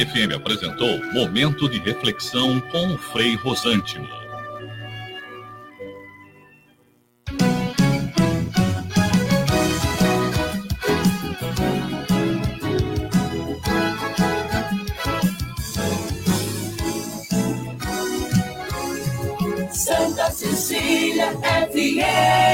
FM apresentou Momento de Reflexão com o Frei Rosântimo. Santa Cecília FM.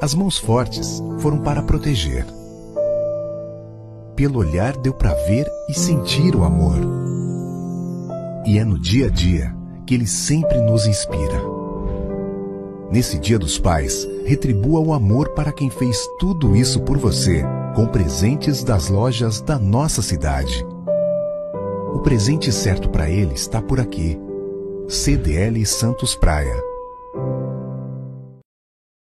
As mãos fortes foram para proteger. Pelo olhar deu para ver e sentir o amor. E é no dia a dia que ele sempre nos inspira. Nesse Dia dos Pais, retribua o amor para quem fez tudo isso por você, com presentes das lojas da nossa cidade. O presente certo para ele está por aqui. CDL Santos Praia.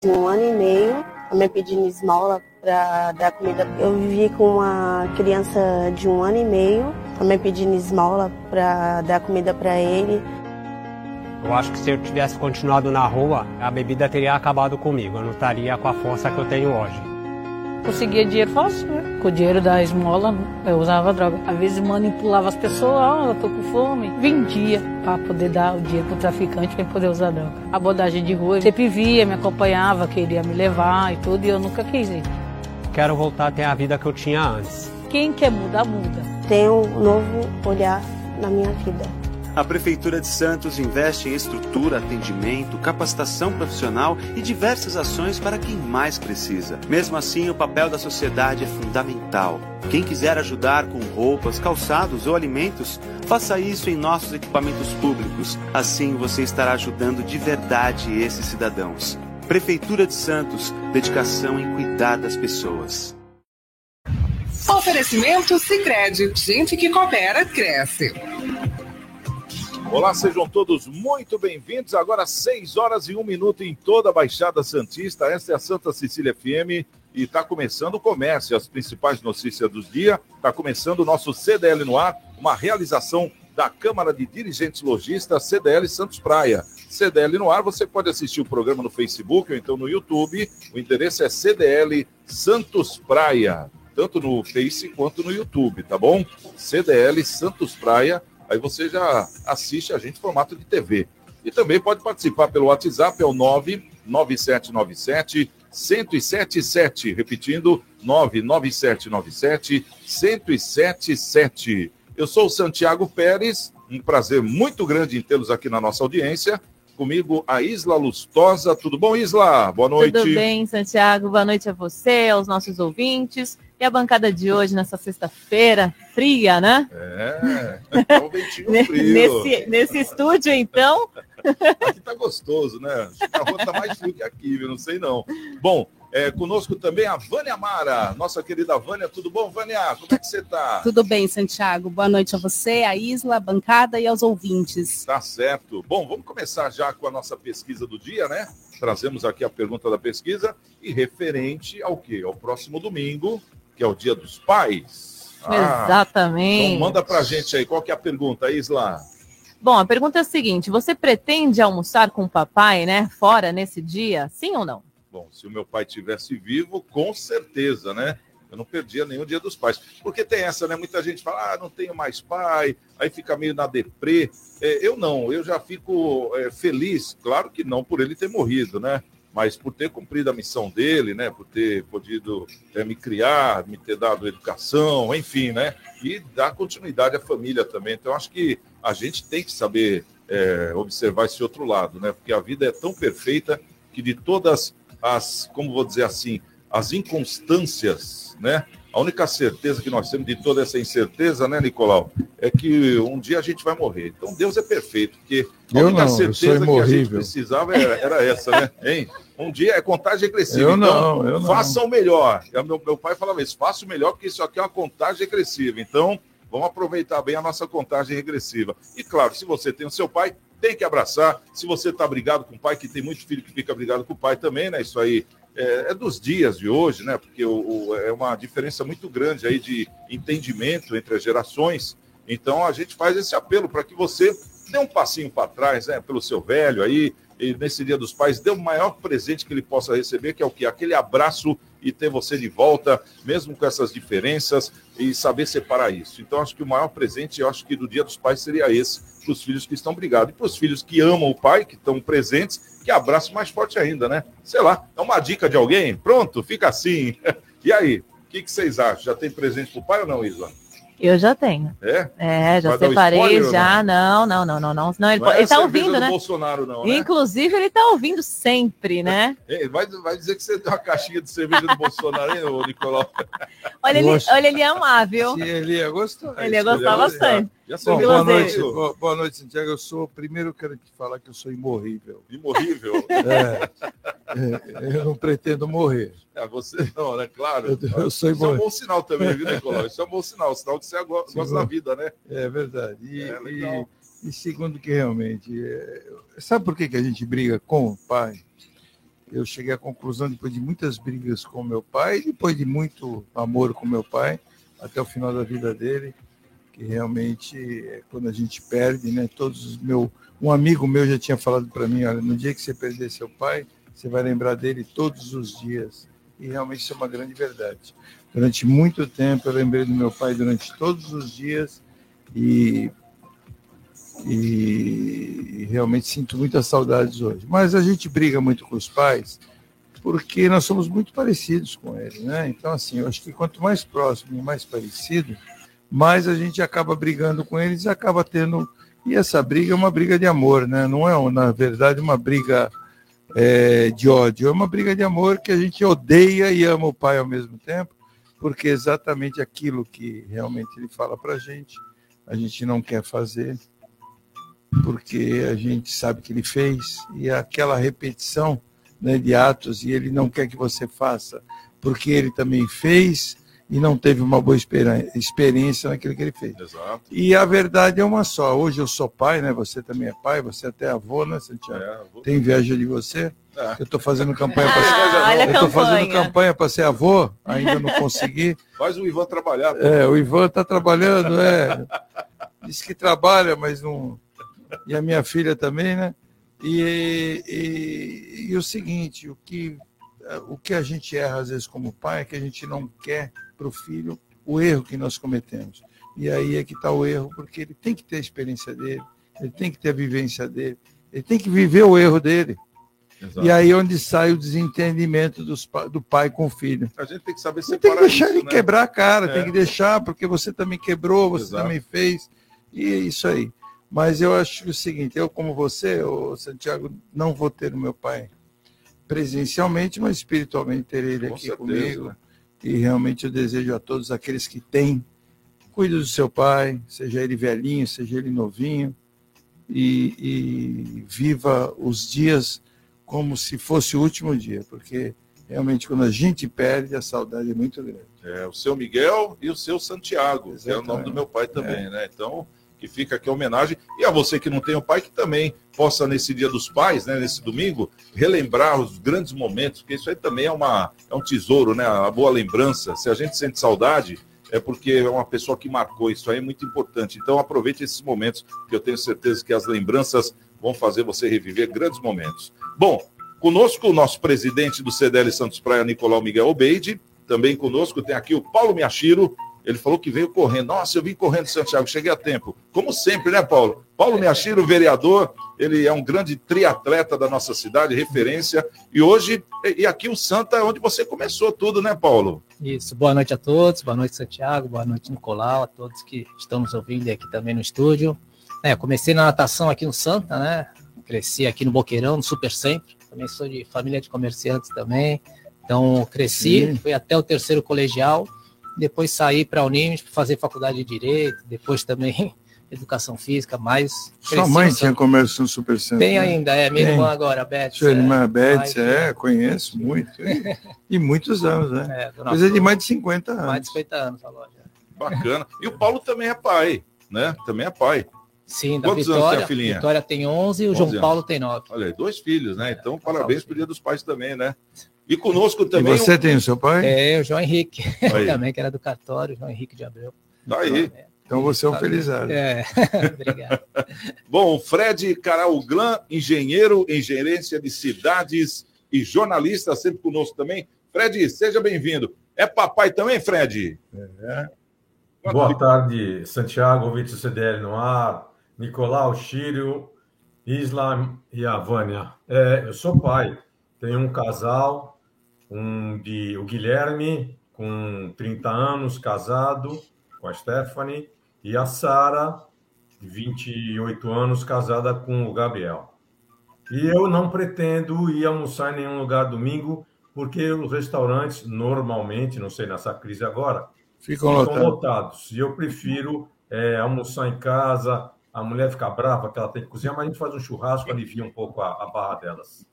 Um ano e meio, me pedindo esmola para dar comida. Eu vivi com uma criança de um ano e meio, também pedindo esmola para dar comida para ele. Eu acho que se eu tivesse continuado na rua, a bebida teria acabado comigo. Eu não estaria com a força que eu tenho hoje. Conseguia dinheiro fácil, né? Com o dinheiro da esmola, eu usava droga. Às vezes manipulava as pessoas, ó, oh, eu tô com fome. Vendia para poder dar o dinheiro pro traficante para poder usar droga. Abordagem de rua, sempre via, me acompanhava, queria me levar e tudo, e eu nunca quis ir. Quero voltar a ter a vida que eu tinha antes. Quem quer mudar, muda. Tenho um novo olhar na minha vida. A Prefeitura de Santos investe em estrutura, atendimento, capacitação profissional e diversas ações para quem mais precisa. Mesmo assim, o papel da sociedade é fundamental. Quem quiser ajudar com roupas, calçados ou alimentos, faça isso em nossos equipamentos públicos. Assim você estará ajudando de verdade esses cidadãos. Prefeitura de Santos, dedicação em cuidar das pessoas. Oferecimento Sicredi, gente que coopera cresce. Olá, sejam todos muito bem-vindos. Agora 6 horas e 1 minuto em toda a Baixada Santista. Esta é a Santa Cecília FM e está começando o comércio, as principais notícias do dia. Está começando o nosso CDL no ar, uma realização da Câmara de Dirigentes Logistas CDL Santos Praia. CDL no ar, você pode assistir o programa no Facebook ou então no YouTube. O endereço é CDL Santos Praia, tanto no Face quanto no YouTube, tá bom? CDL Santos Praia Aí você já assiste a gente em formato de TV. E também pode participar pelo WhatsApp, é o 99797 1077. Repetindo, 99797 1077. Eu sou o Santiago Pérez, um prazer muito grande em tê-los aqui na nossa audiência. Comigo, a Isla Lustosa. Tudo bom, Isla? Boa noite. Tudo bem, Santiago. Boa noite a você, aos nossos ouvintes. E a bancada de hoje, nessa sexta-feira, fria, né? É, é um ventinho frio. nesse, nesse estúdio, então. Aqui tá gostoso, né? A rua tá mais frio que aqui, viu? Não sei não. Bom, é, conosco também a Vânia Mara, nossa querida Vânia. Tudo bom, Vânia? Como é que você tá? Tudo bem, Santiago. Boa noite a você, a Isla, a bancada e aos ouvintes. Tá certo. Bom, vamos começar já com a nossa pesquisa do dia, né? Trazemos aqui a pergunta da pesquisa e referente ao quê? Ao próximo domingo, que é o Dia dos Pais. Ah, Exatamente. Então manda pra gente aí, qual que é a pergunta, Isla? Bom, a pergunta é a seguinte: você pretende almoçar com o papai, né, fora nesse dia? Sim ou não? Bom, se o meu pai tivesse vivo, com certeza, né? Eu não perdia nenhum dia dos pais. Porque tem essa, né? Muita gente fala, ah, não tenho mais pai, aí fica meio na deprê. É, eu não, eu já fico é, feliz, claro que não por ele ter morrido, né? Mas por ter cumprido a missão dele, né, por ter podido é, me criar, me ter dado educação, enfim, né, e dar continuidade à família também. Então, acho que a gente tem que saber é, observar esse outro lado, né, porque a vida é tão perfeita que de todas as, como vou dizer assim, as inconstâncias, né, a única certeza que nós temos de toda essa incerteza, né, Nicolau, é que um dia a gente vai morrer. Então Deus é perfeito, porque a eu única não, certeza que a gente precisava era, era essa, né? Hein? Um dia é contagem regressiva. Eu então, não, eu não. faça o melhor. Meu, meu pai falava isso, faça o melhor, porque isso aqui é uma contagem regressiva. Então, vamos aproveitar bem a nossa contagem regressiva. E claro, se você tem o seu pai, tem que abraçar. Se você está brigado com o pai, que tem muito filho que fica brigado com o pai também, né? Isso aí é, é dos dias de hoje, né? Porque o, o- é uma diferença muito grande aí de entendimento entre as gerações. Então a gente faz esse apelo para que você dê um passinho para trás, né? Pelo seu velho aí, e nesse Dia dos Pais, dê o maior presente que ele possa receber, que é o que? Aquele abraço e ter você de volta, mesmo com essas diferenças, e saber separar isso. Então, acho que o maior presente, eu acho que do Dia dos Pais seria esse, para os filhos que estão brigados. E para os filhos que amam o pai, que estão presentes, que abraço mais forte ainda, né? Sei lá, é uma dica de alguém? Pronto, fica assim. E aí, o que, que vocês acham? Já tem presente para o pai ou não, Isla? Eu já tenho. É? É, já Vai separei, ou já. Não, não, não, não, não. Senão ele, Não é ele a tá ouvindo, do né? Bolsonaro, não, né? Inclusive, ele tá ouvindo sempre, né? Vai, vai dizer que você tem uma caixinha de cerveja do Bolsonaro, hein, ô Nicolau? Olha, ele, olha, ele ia amar, viu? Se ele ia gostar. Ele ia gostar bastante. Já Bom, boa, você? noite, boa, boa noite, Santiago. Eu sou, primeiro eu quero te falar que eu sou imorrível. Imorrível. É, é, eu não pretendo morrer. É, você não, né? Claro. Eu- eu sou Isso é um imorrível. bom sinal também, viu, Nicolau? Isso é um bom sinal, sinal que você go- gosta da vida, né? É verdade. E, É, legal. e- e segundo que realmente. é, sabe por que, que a gente briga com o pai? Eu cheguei à conclusão, depois de muitas brigas com meu pai, depois de muito amor com meu pai, até o final da vida dele, que realmente, é, quando a gente perde, né? Todos os meu, um amigo meu já tinha falado para mim, olha, no dia que você perder seu pai, você vai lembrar dele todos os dias. E realmente isso é uma grande verdade. Durante muito tempo eu lembrei do meu pai durante todos os dias e, e realmente sinto muitas saudades hoje. Mas a gente briga muito com os pais porque nós somos muito parecidos com eles, né? Então assim, eu acho que quanto mais próximo e mais parecido, mais a gente acaba brigando com eles e acaba tendo e essa briga é uma briga de amor, né? Não é na verdade uma briga é, de ódio, é uma briga de amor que a gente odeia e ama o pai ao mesmo tempo, porque é exatamente aquilo que realmente ele fala para a gente, a gente não quer fazer, porque a gente sabe que ele fez, e aquela repetição né, de atos, e ele não quer que você faça, porque ele também fez e não teve uma boa experiência naquilo que ele fez. Exato. E a verdade é uma só. Hoje eu sou pai, né? Você também é pai, você até é avô, né, Santiago? É, avô. Tem inveja de você? É. Eu estou fazendo campanha para Ah, olha a eu tô fazendo campanha. campanha para ser avô, ainda não consegui. Faz o Ivan trabalhar. pô. É, o Ivan está trabalhando, é. Diz que trabalha, mas não. E a minha filha também, né? E, e, e o seguinte, o que, o que a gente erra às vezes como pai é que a gente não quer para o filho o erro que nós cometemos. E aí é que está o erro, porque ele tem que ter a experiência dele, ele tem que ter a vivência dele, ele tem que viver o erro dele. Exato. E aí é onde sai o desentendimento dos do pai com o filho. A gente tem que saber Você tem que separar deixar isso, ele né? quebrar a cara, É. tem que deixar, porque você também quebrou, você Exato. também fez, e é isso aí. Mas eu acho o seguinte, eu como você, o Santiago, não vou ter o meu pai presencialmente, mas espiritualmente ter ele Com aqui certeza. comigo. E realmente eu desejo a todos aqueles que têm, cuide do seu pai, seja ele velhinho, seja ele novinho, e, e viva os dias como se fosse o último dia, porque realmente quando a gente perde, a saudade é muito grande. É, o seu Miguel e o seu Santiago, que é o nome Exatamente. do meu pai também, né? Então, que fica aqui a homenagem. E a você que não tem o pai, que também possa, nesse dia dos pais, né, nesse domingo, relembrar os grandes momentos, porque isso aí também é, uma, é um tesouro, né? A boa lembrança. Se a gente sente saudade, é porque é uma pessoa que marcou. Isso aí é muito importante. Então, aproveite esses momentos, que eu tenho certeza que as lembranças vão fazer você reviver grandes momentos. Bom, conosco o nosso presidente do CDL Santos Praia, Nicolau Miguel Obeide. Também conosco tem aqui o Paulo Miachiro. Ele falou que veio correndo. Nossa, eu vim correndo, Santiago, cheguei a tempo. Como sempre, né, Paulo? Paulo Miyashiro, vereador, ele é um grande triatleta da nossa cidade, referência. E hoje, e aqui o Santa é onde você começou tudo, né, Paulo? Isso, boa noite a todos, boa noite, Santiago, boa noite, Nicolau, a todos que estão nos ouvindo aqui também no estúdio. É, comecei na natação aqui no Santa, né? Cresci aqui no Boqueirão, no Super Sempre. Também sou de família de comerciantes também. Então, cresci, Sim. fui até o terceiro colegial, depois saí para a Unimes para fazer faculdade de Direito, depois também educação física, mais. Sua mãe tinha comércio no Super Centro. Tem né? ainda, é. Minha Tem. irmã agora, a Beth. Sua irmã, é, Beth, é, conheço muito. e muitos anos, né? É, Coisa de mais de 50 anos. Mais de 50 anos a loja. Bacana. E o Paulo também é pai, né? Também é pai. Sim, da Quantos Vitória. Anos tem a filhinha? Vitória tem 11 e o João anos. Paulo tem 9. Olha aí, dois filhos, né? Então, é, parabéns pro Dia dos Pais também, né? E conosco também. E você tem o seu pai? É, o João Henrique, também, que era do cartório, João Henrique de Abreu. Daí. É. Então você é um felizardo. É, obrigado. Bom, Fred Carauglan, engenheiro em gerência de cidades e jornalista, sempre conosco também. Fred, seja bem-vindo. É papai também, Fred? É. Boa tarde, Santiago, ouvinte do CDL no ar, Nicolau, Chírio, Isla e a Vânia. É, eu sou pai, tenho um casal, um de, o Guilherme, com 30 anos, casado com a Stephanie, e a Sara, 28 anos, casada com o Gabriel. E eu não pretendo ir almoçar em nenhum lugar domingo, porque os restaurantes, normalmente, não sei nessa crise agora, ficam, lotados. lotados. E eu prefiro é, almoçar em casa, a mulher fica brava que ela tem que cozinhar, mas a gente faz um churrasco, alivia um pouco a, a barra delas.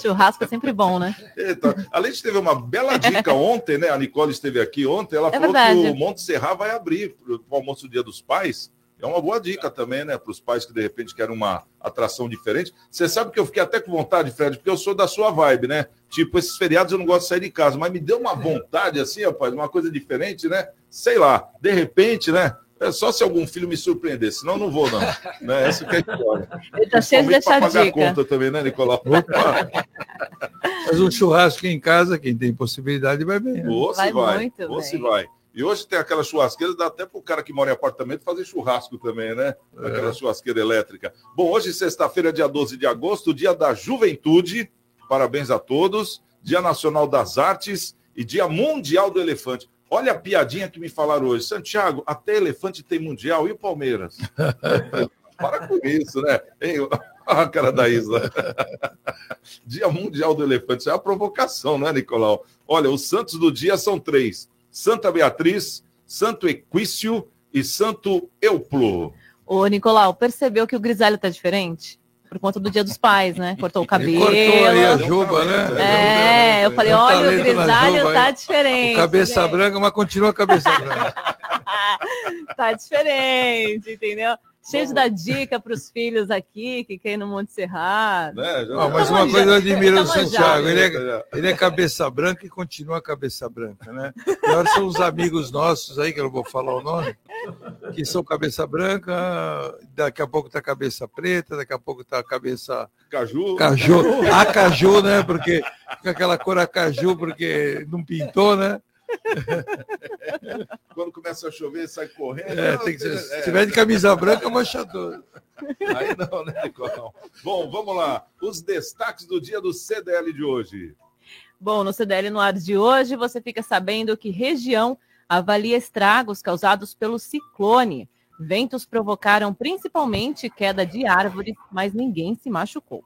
Churrasco é sempre bom, né? Então, além de teve uma bela dica ontem, né? A Nicole esteve aqui ontem, ela é falou verdade. que o Monte Serra vai abrir para o almoço do Dia dos Pais. É uma boa dica também, né? Para os pais que de repente querem uma atração diferente. Você sabe que eu fiquei até com vontade, Fred, porque eu sou da sua vibe, né? Tipo, esses feriados eu não gosto de sair de casa, mas me deu uma vontade assim, rapaz, uma coisa diferente, né? Sei lá, de repente, né? É só se algum filho me surpreender, senão não vou, não. né? Essa que é a história. Ele tá cheio de deixar pagar dica. conta também, né, Nicolau? Mas um churrasco em casa, quem tem possibilidade, vai bem. Né? Ou se vai. vai. Ou se vai. E hoje tem aquela churrasqueira, dá até para o cara que mora em apartamento fazer churrasco também, né? É. Aquela churrasqueira elétrica. Bom, hoje, sexta-feira, dia 12 de agosto, dia da juventude. Parabéns a todos. Dia Nacional das Artes e Dia Mundial do Elefante. Olha a piadinha que me falaram hoje. Santiago, até elefante tem mundial e o Palmeiras? Para com isso, né? Olha a cara da Isa. dia Mundial do Elefante. Isso é uma provocação, né, Nicolau? Olha, os santos do dia são três: Santa Beatriz, Santo Equício e Santo Euplo. Ô, Nicolau, percebeu que o grisalho tá diferente? Por conta do Dia dos Pais, né? Cortou o cabelo. Ele cortou aí a juba, né? É, eu falei, olha, o grisalho tá diferente. Cabeça branca, mas continua a cabeça branca. tá diferente, entendeu? Cheio de dar dica para os filhos aqui que querem no Monte Serrado. Né? Ah, mas uma coisa eu admiro do Santiago, ele é, ele é cabeça branca e continua cabeça branca, né? Agora são os amigos nossos aí, que eu não vou falar o nome, que são cabeça branca, daqui a pouco tá cabeça preta, daqui a pouco tá cabeça... Caju. Caju. A caju, né? Porque fica aquela cor a caju, porque não pintou, né? Quando começa a chover, sai correndo. É, tem que ser, é, se tiver de camisa branca, manchador. Aí não, né, Nicolau? Bom, vamos lá. Os destaques do dia do CDL de hoje. Bom, no CDL no ar de hoje, você fica sabendo que região avalia estragos causados pelo ciclone. Ventos provocaram principalmente queda de árvores, mas ninguém se machucou.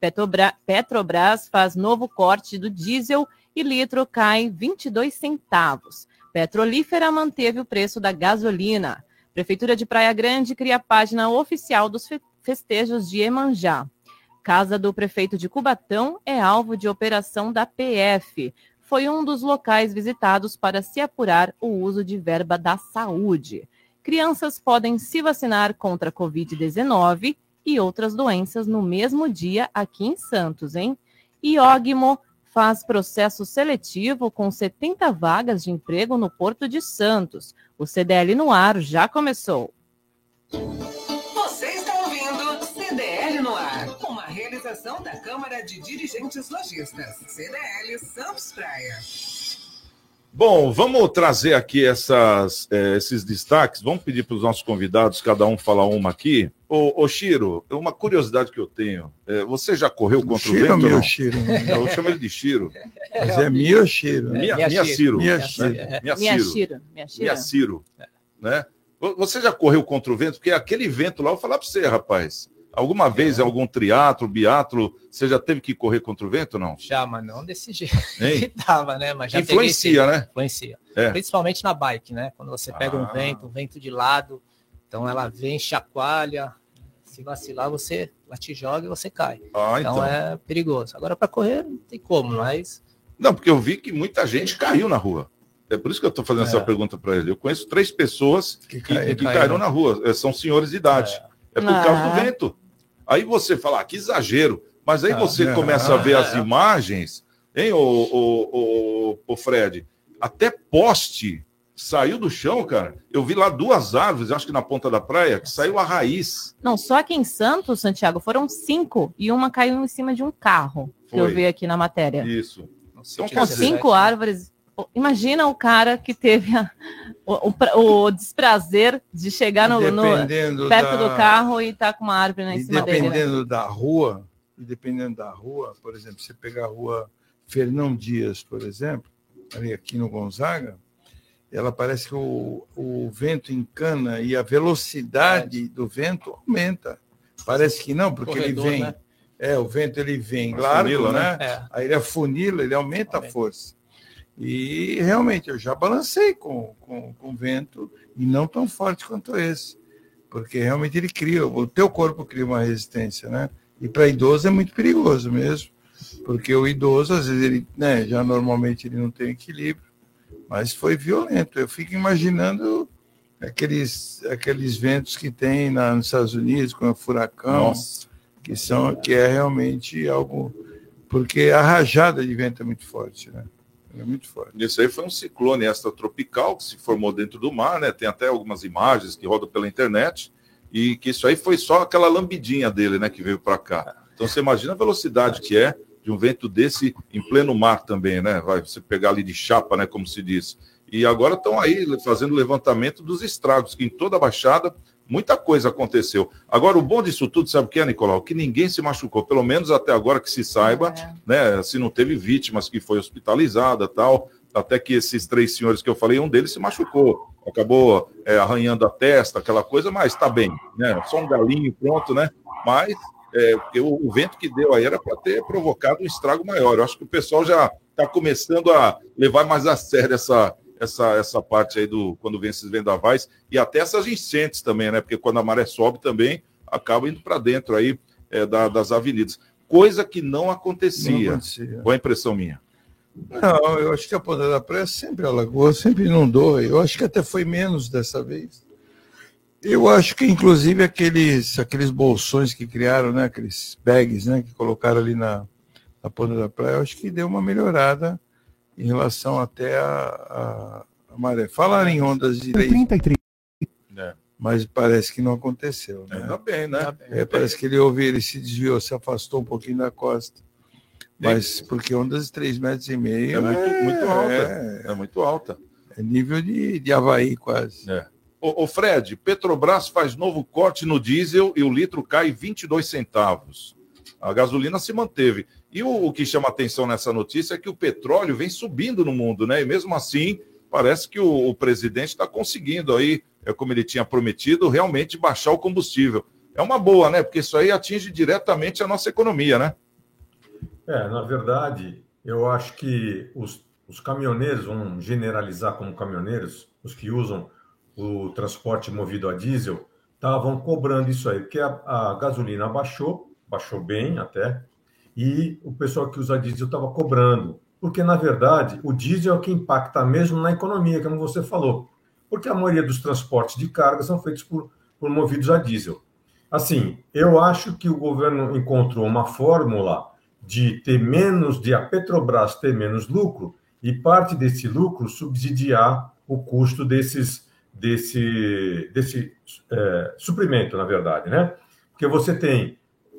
Petrobras, Petrobras faz novo corte do diesel e litro cai 22 centavos. Petrolífera manteve o preço da gasolina. Prefeitura de Praia Grande cria página oficial dos festejos de Emanjá. Casa do prefeito de Cubatão é alvo de operação da PF. Foi um dos locais visitados para se apurar o uso de verba da saúde. Crianças podem se vacinar contra a Covid-19 e outras doenças no mesmo dia aqui em Santos, hein? Iogmo faz processo seletivo com 70 vagas de emprego no Porto de Santos. O CDL no ar já começou. Você está ouvindo CDL no ar, uma realização da Câmara de Dirigentes Lojistas, CDL Santos Praia. Bom, vamos trazer aqui essas, eh, esses destaques. Vamos pedir para os nossos convidados, cada um falar uma aqui. Ô, ô Chiro, uma curiosidade que eu tenho. eh, você já correu contra Chiro o vento? meu não? Chiro? Não, eu chamo ele de Chiro. Mas é Mio Chiro. Minha, minha Ciro. Minha né? Chiro. Minha Minha Ciro. Minha Ciro. Minha Ciro. Né? Vo- Você já correu contra o vento? Porque aquele vento lá, eu vou falar para você, rapaz. Alguma vez em algum triatlo, biatlo, você já teve que correr contra o vento ou não? Já, mas não desse jeito que tava, né? Mas já Influencia, sim. né? Influencia. É. Principalmente na bike, né? Quando você pega Ah. um vento, um vento de lado, então ela vem, chacoalha. Se vacilar, você ela te joga e você cai. Ah, então, então. é perigoso. Agora, para correr, não tem como, mas Não, porque eu vi que muita gente caiu na rua. É por isso que eu estou fazendo É. essa pergunta para ele. Eu conheço três pessoas que, que caíram. caíram na rua. É, São senhores de idade. É, por causa do Ah. vento. Aí você fala, ah, que exagero. Mas aí Ah, você não. começa a ver as É. imagens, hein, ô, ô, ô, ô, Fred? Até poste saiu do chão, cara. Eu vi lá duas árvores, acho que na ponta da praia, que saiu a raiz. Não, só aqui em Santos, Santiago, foram cinco e uma caiu em cima de um carro, que eu Foi. vi aqui na matéria. Isso. Então, Com cinco árvores. Imagina o cara que teve a- o, o o desprazer de chegar no, no- Dependendo perto da- do carro e tá com uma árvore lá em E cima dele. né? dependendo da rua, e dependendo da rua, por exemplo, você pegar a rua Fernão Dias, por exemplo, ali aqui no Gonzaga, ela parece que o, o vento encana e a velocidade do vento aumenta. Parece que não, porque Corredor, ele vem. né? É, o vento ele vem largo, né? né? É. Aí ele afunila, ele aumenta a força. E realmente eu já balancei com, com, com vento e não tão forte quanto esse, porque realmente ele cria, o teu corpo cria uma resistência, né? E para idoso é muito perigoso mesmo, porque o idoso às vezes ele, né, já normalmente ele não tem equilíbrio, mas foi violento. Eu fico imaginando aqueles aqueles ventos que tem na, nos Estados Unidos com o furacão, Nossa. que são que é realmente algo porque a rajada de vento é muito forte, né? É muito forte. Isso aí foi um ciclone extratropical que se formou dentro do mar, né? Tem até algumas imagens que rodam pela internet e que isso aí foi só aquela lambidinha dele, né, que veio para cá. Então você imagina a velocidade que é de um vento desse em pleno mar também, né? Vai você pegar ali de chapa, né, como se diz. E agora estão aí fazendo levantamento dos estragos, que em toda a Baixada muita coisa aconteceu. Agora, o bom disso tudo, sabe o que é, Nicolau? Que ninguém se machucou, pelo menos até agora que se saiba, né? Se não teve vítimas que foi hospitalizada tal. Até que esses três senhores que eu falei, um deles se machucou, acabou é, arranhando a testa, aquela coisa, mas está bem, né? Só um galinho pronto, né? Mas é, porque o, o vento que deu aí era para ter provocado um estrago maior. Eu acho que o pessoal já está começando a levar mais a sério essa, essa, essa parte aí do quando vem esses vendavais e até essas enchentes também, né? Porque quando a maré sobe também acaba indo para dentro aí é, da- das avenidas. Coisa que não acontecia. Não acontecia. Qual a impressão minha? Não, eu acho que a Ponta da Praia sempre alagou, sempre inundou. Eu acho que até foi menos dessa vez. Eu acho que, inclusive, aqueles, aqueles bolsões que criaram, né, aqueles bags né, que colocaram ali na, na Ponta da Praia, eu acho que deu uma melhorada em relação até a, a, a maré. Falaram em ondas de 33. É. mas parece que não aconteceu. Né? Ainda bem, né? É, parece que ele ouviu, ele se desviou, se afastou um pouquinho da costa. Mas porque ondas de 3 metros e meio É muito, muito alta. É, É muito alta. é nível de, de Havaí quase. É. Ô, ô, Fred, Petrobras faz novo corte no diesel e o litro cai 22 centavos. A gasolina se manteve. E o, o que chama atenção nessa notícia é que o petróleo vem subindo no mundo, né? E mesmo assim, parece que o, o presidente está conseguindo aí, é como ele tinha prometido, realmente baixar o combustível. É uma boa, né? Porque isso aí atinge diretamente a nossa economia, né? É, na verdade, eu acho que os, os caminhoneiros, vamos generalizar como caminhoneiros, os que usam o transporte movido a diesel, estavam cobrando isso aí, porque a, a gasolina baixou, baixou bem até, e o pessoal que usa diesel estava cobrando. Porque, na verdade, o diesel é o que impacta mesmo na economia, como você falou. Porque a maioria dos transportes de carga são feitos por, por movidos a diesel. Assim, eu acho que o governo encontrou uma fórmula de ter menos, de a Petrobras ter menos lucro e parte desse lucro subsidiar o custo desses, desse, desse é, suprimento, na verdade, né? Porque você tem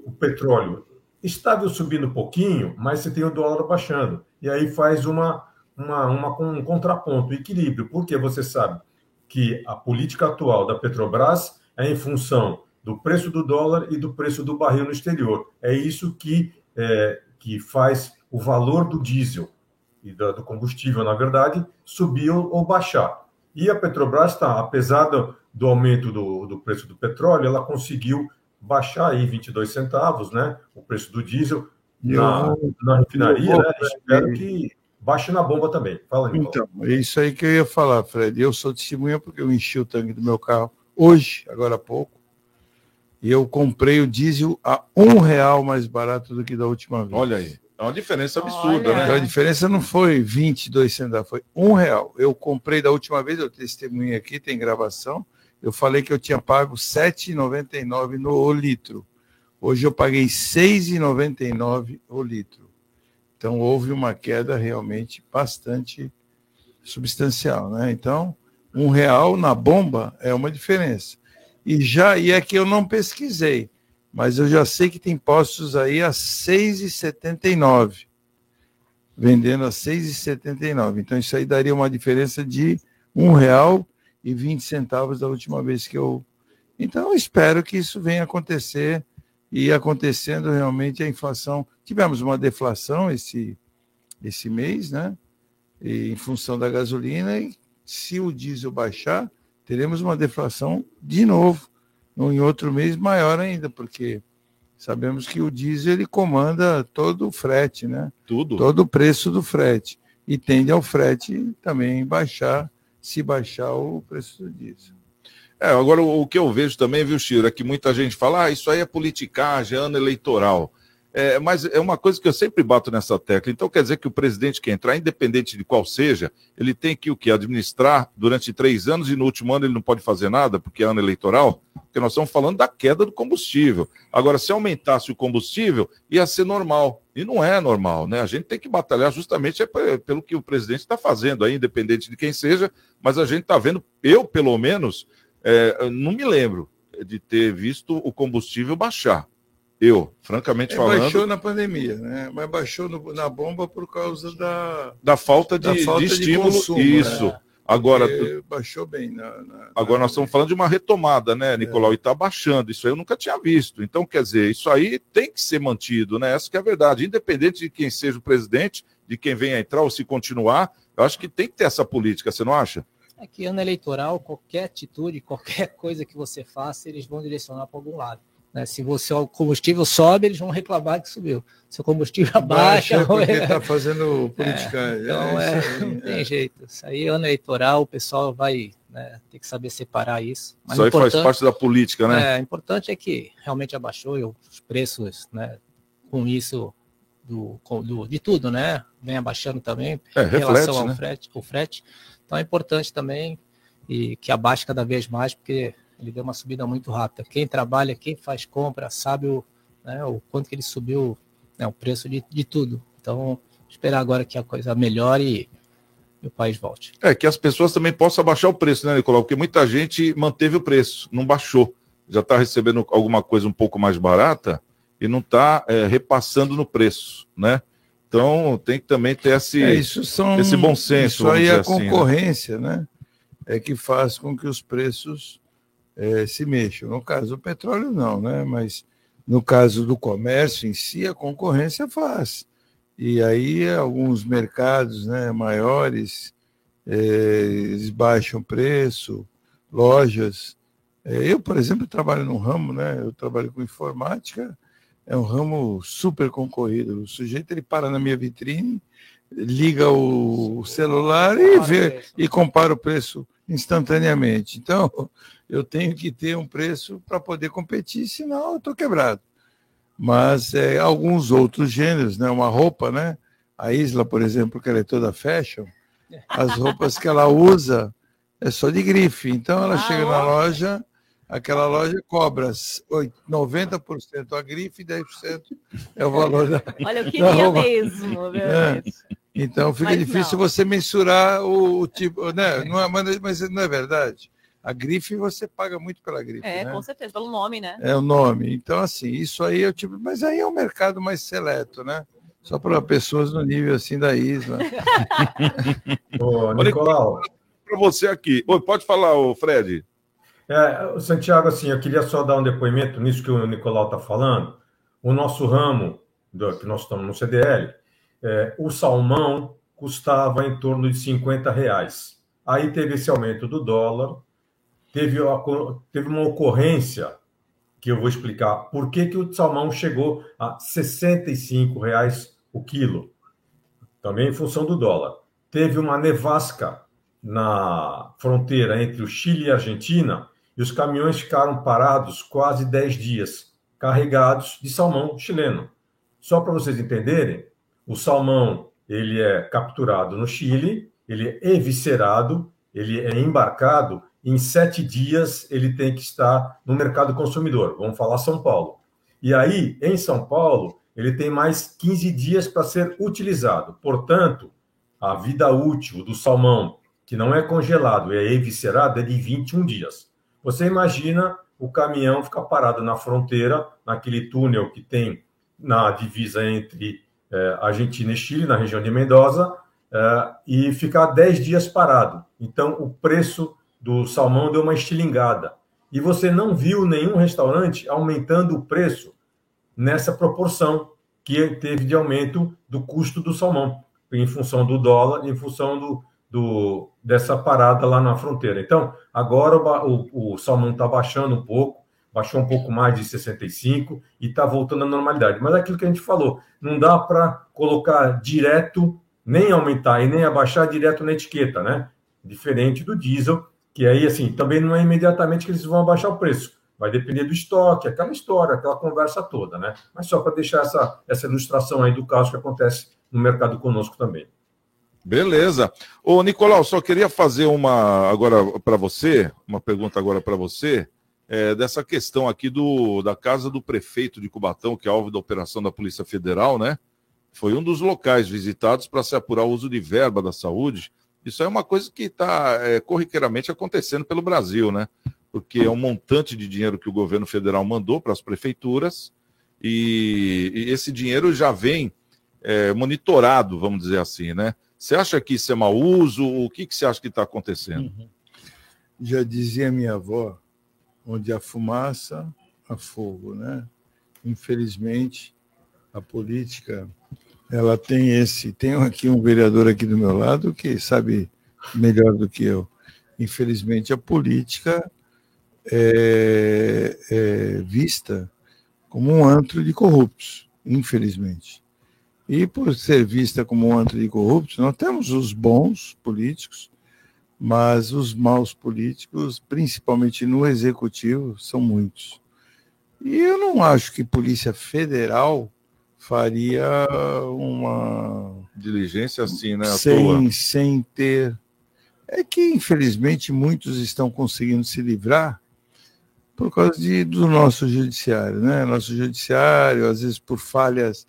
o petróleo estável subindo um pouquinho, mas você tem o dólar baixando. E aí faz uma, uma, uma, um contraponto, um equilíbrio, porque você sabe que a política atual da Petrobras é em função do preço do dólar e do preço do barril no exterior. É isso que, é, que faz o valor do diesel e do, combustível, na verdade, subir ou, ou baixar. E a Petrobras está, apesar do, do aumento do, do preço do petróleo, ela conseguiu baixar aí 22 centavos, né? O preço do diesel na, na refinaria, né? Espero que baixe na bomba também. Fala, Nicolau. Então, é isso aí que eu ia falar, Fred. Eu sou testemunha porque eu enchi o tanque do meu carro hoje, agora há pouco, e eu comprei o diesel a um real mais barato do que da última vez. Olha aí. É uma diferença absurda, Olha. né? Então, a diferença não foi 22 centavos, foi um real. Eu comprei da última vez, eu testemunho aqui, tem gravação. Eu falei que eu tinha pago R$ 7,99 no litro. Hoje eu paguei R$ 6,99 o litro. Então houve uma queda realmente bastante substancial, né? Então, um real na bomba é uma diferença. E já e é que eu não pesquisei mas eu já sei que tem postos aí a 6,79, vendendo a 6,79. Então isso aí daria uma diferença de um real e 20 centavos da última vez que eu. Então eu espero que isso venha acontecer e acontecendo realmente a inflação. Tivemos uma deflação esse esse mês, né? E, em função da gasolina e se o diesel baixar, teremos uma deflação de novo em outro mês maior ainda, porque sabemos que o diesel ele comanda todo o frete, né? Tudo. Todo o preço do frete. E tende ao frete também baixar, se baixar o preço diesel. É, agora o que eu vejo também, viu, Chiro, é que muita gente fala, ah, isso aí é politicagem, é ano eleitoral. É, mas é uma coisa que eu sempre bato nessa tecla. Então quer dizer que o presidente que entrar, independente de qual seja, ele tem que o que administrar durante três anos e no último ano ele não pode fazer nada porque é ano eleitoral. Porque nós estamos falando da queda do combustível. Agora, se aumentasse o combustível, ia ser normal. E não é normal, né? A gente tem que batalhar justamente é pelo que o presidente está fazendo aí, independente de quem seja. Mas a gente está vendo, eu pelo menos, é, não me lembro de ter visto o combustível baixar. Eu, francamente é, falando. Baixou na pandemia, né? Mas baixou no, na bomba por causa da. Da falta de, da falta de estímulo. De consumo, isso. Né? Agora. baixou bem. Na, na, agora nós estamos falando de uma retomada, né, Nicolau? É. E está baixando. Isso aí eu nunca tinha visto. Então, quer dizer, isso aí tem que ser mantido, né? Essa que é a verdade. Independente de quem seja o presidente, de quem venha entrar ou se continuar, eu acho que tem que ter essa política, você não acha? É que ano eleitoral, qualquer atitude, qualquer coisa que você faça, eles vão direcionar para algum lado. Né? Se você, o combustível sobe, eles vão reclamar que subiu. Se o combustível abaixa. É porque está fazendo política. É, então, é, é não tem jeito. Isso aí, ano eleitoral, o pessoal vai né, ter que saber separar isso. Mas isso aí faz parte da política, né? É, importante é que realmente abaixou e os preços, né, com isso, do, do, de tudo, né? Vem abaixando também é, em relação ao né? frete, o frete. Então é importante também e que abaixe cada vez mais, porque ele deu uma subida muito rápida. Quem trabalha, quem faz compra, sabe o, né, o quanto que ele subiu né, o preço de, de tudo. Então, esperar agora que a coisa melhore e o país volte. É, que as pessoas também possam abaixar o preço, né, Nicolau? Porque muita gente manteve o preço, não baixou. Já está recebendo alguma coisa um pouco mais barata e não está é, repassando no preço, né? Então tem que também ter esse, é, são, esse bom senso. Isso aí é a concorrência, assim, né? né? É que faz com que os preços é, se mexam. No caso do petróleo, não, né? Mas no caso do comércio em si, a concorrência faz. E aí alguns mercados né, maiores é, eles baixam preço, lojas. É, eu, por exemplo, trabalho num ramo, né? Eu trabalho com informática, é um ramo super concorrido. O sujeito ele para na minha vitrine, liga o celular e vê e compara o preço instantaneamente. Então, eu tenho que ter um preço para poder competir, senão eu estou quebrado. Mas é, alguns outros gêneros, né? Uma roupa, né? A Isla, por exemplo, que ela é toda fashion, as roupas que ela usa é só de grife. Então ela ah, chega na loja, aquela loja cobra 90% a grife e 10% é o valor da. Olha, eu queria mesmo, é. Então fica mas difícil não. você mensurar o, o tipo, né? Não é, mas não é verdade. A grife você paga muito pela grife. É, né? com certeza, pelo nome, né? É o nome. Então, assim, isso aí eu tipo. Mas aí é um mercado mais seleto, né? Só para pessoas no nível assim da Isla. Ô, Nicolau. Para você aqui. Oi, pode falar, ô Fred. É, Santiago, assim, eu queria só dar um depoimento nisso que o Nicolau está falando. O nosso ramo, do, que nós estamos no CDL, é, o salmão custava em torno de 50 reais. Aí teve esse aumento do dólar, teve, teve uma ocorrência que eu vou explicar por que, que o salmão chegou a 65 reais o quilo, também em função do dólar. Teve uma nevasca na fronteira entre o Chile e a Argentina e os caminhões ficaram parados quase 10 dias, carregados de salmão chileno. Só para vocês entenderem, o salmão ele é capturado no Chile, ele é eviscerado, ele é embarcado, em sete dias ele tem que estar no mercado consumidor. Vamos falar São Paulo. E aí, em São Paulo, ele tem mais 15 dias para ser utilizado. Portanto, a vida útil do salmão, que não é congelado, é eviscerado, é de 21 dias. Você imagina o caminhão ficar parado na fronteira, naquele túnel que tem na divisa entre é, Argentina e Chile, na região de Mendoza, é, e ficar 10 dias parado. Então, o preço do salmão deu uma estilingada. E você não viu nenhum restaurante aumentando o preço nessa proporção que teve de aumento do custo do salmão, em função do dólar, em função do, do dessa parada lá na fronteira. Então, agora o, o, o salmão está baixando um pouco, baixou um pouco mais de 65 e está voltando à normalidade. Mas é aquilo que a gente falou, não dá para colocar direto, nem aumentar e nem abaixar direto na etiqueta, né? Diferente do diesel, que aí, assim, também não é imediatamente que eles vão abaixar o preço. Vai depender do estoque, aquela história, aquela conversa toda, né? Mas só para deixar essa, essa ilustração aí do caso que acontece no mercado conosco também. Beleza. Ô, Nicolau, só queria fazer uma agora para você, uma pergunta agora para você, é, dessa questão aqui do, da casa do prefeito de Cubatão, que é alvo da operação da Polícia Federal, né? Foi um dos locais visitados para se apurar o uso de verba da saúde. Isso é uma coisa que está é, corriqueiramente acontecendo pelo Brasil, né? porque é um montante de dinheiro que o governo federal mandou para as prefeituras e, e, esse dinheiro já vem é, monitorado, vamos dizer assim, né? Você acha que isso é mau uso? O que, que você acha que está acontecendo? Uhum. Já dizia minha avó, onde há fumaça, há fogo, né? Infelizmente, a política, ela tem esse... Tenho aqui um vereador aqui do meu lado que sabe melhor do que eu. Infelizmente, a política é, é vista como um antro de corruptos, infelizmente. E por ser vista como um antro de corruptos, nós temos os bons políticos, mas os maus políticos, principalmente no executivo, são muitos. E eu não acho que Polícia Federal faria uma diligência assim, né? Sem, sem ter. É que, infelizmente, muitos estão conseguindo se livrar por causa de, do nosso judiciário, né? Nosso judiciário, às vezes por falhas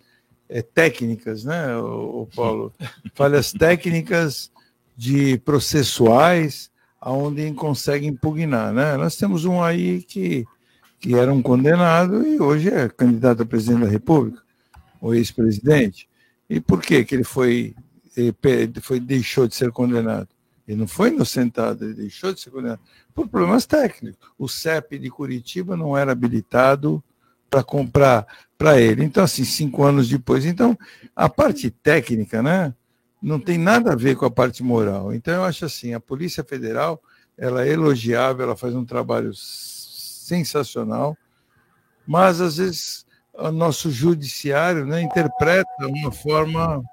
é, técnicas, né, o, Paulo? Falhas técnicas de processuais, aonde consegue impugnar, né? Nós temos um aí que, que era um condenado e hoje é candidato a presidente da República, o ex-presidente. E por que que ele foi, ele foi deixou de ser condenado? Ele não foi inocentado, ele deixou de ser condenado por problemas técnicos. O CEP de Curitiba não era habilitado para comprar para ele. Então, assim, cinco anos depois. Então, a parte técnica, né, não tem nada a ver com a parte moral. Então, eu acho assim, a Polícia Federal, ela é elogiável, ela faz um trabalho sensacional, mas às vezes o nosso judiciário né, interpreta uma forma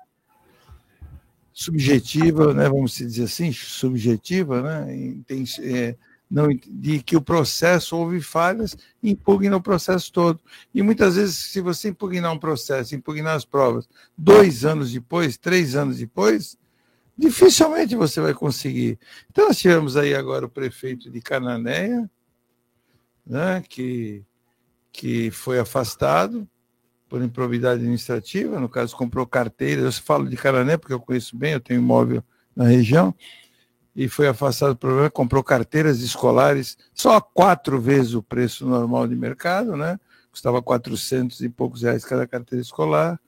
subjetiva, né, vamos dizer assim, subjetiva, né, tem, é, não, de que o processo houve falhas, impugna o processo todo. E muitas vezes, se você impugnar um processo, impugnar as provas, dois anos depois, três anos depois, dificilmente você vai conseguir. Então, nós tivemos aí agora o prefeito de Cananéia, né, que, que foi afastado, por improbidade administrativa, no caso comprou carteiras, eu falo de Carané porque eu conheço bem, eu tenho imóvel na região, e foi afastado do problema, comprou carteiras escolares só quatro vezes o preço normal de mercado, né? Custava 400 e poucos reais cada carteira escolar.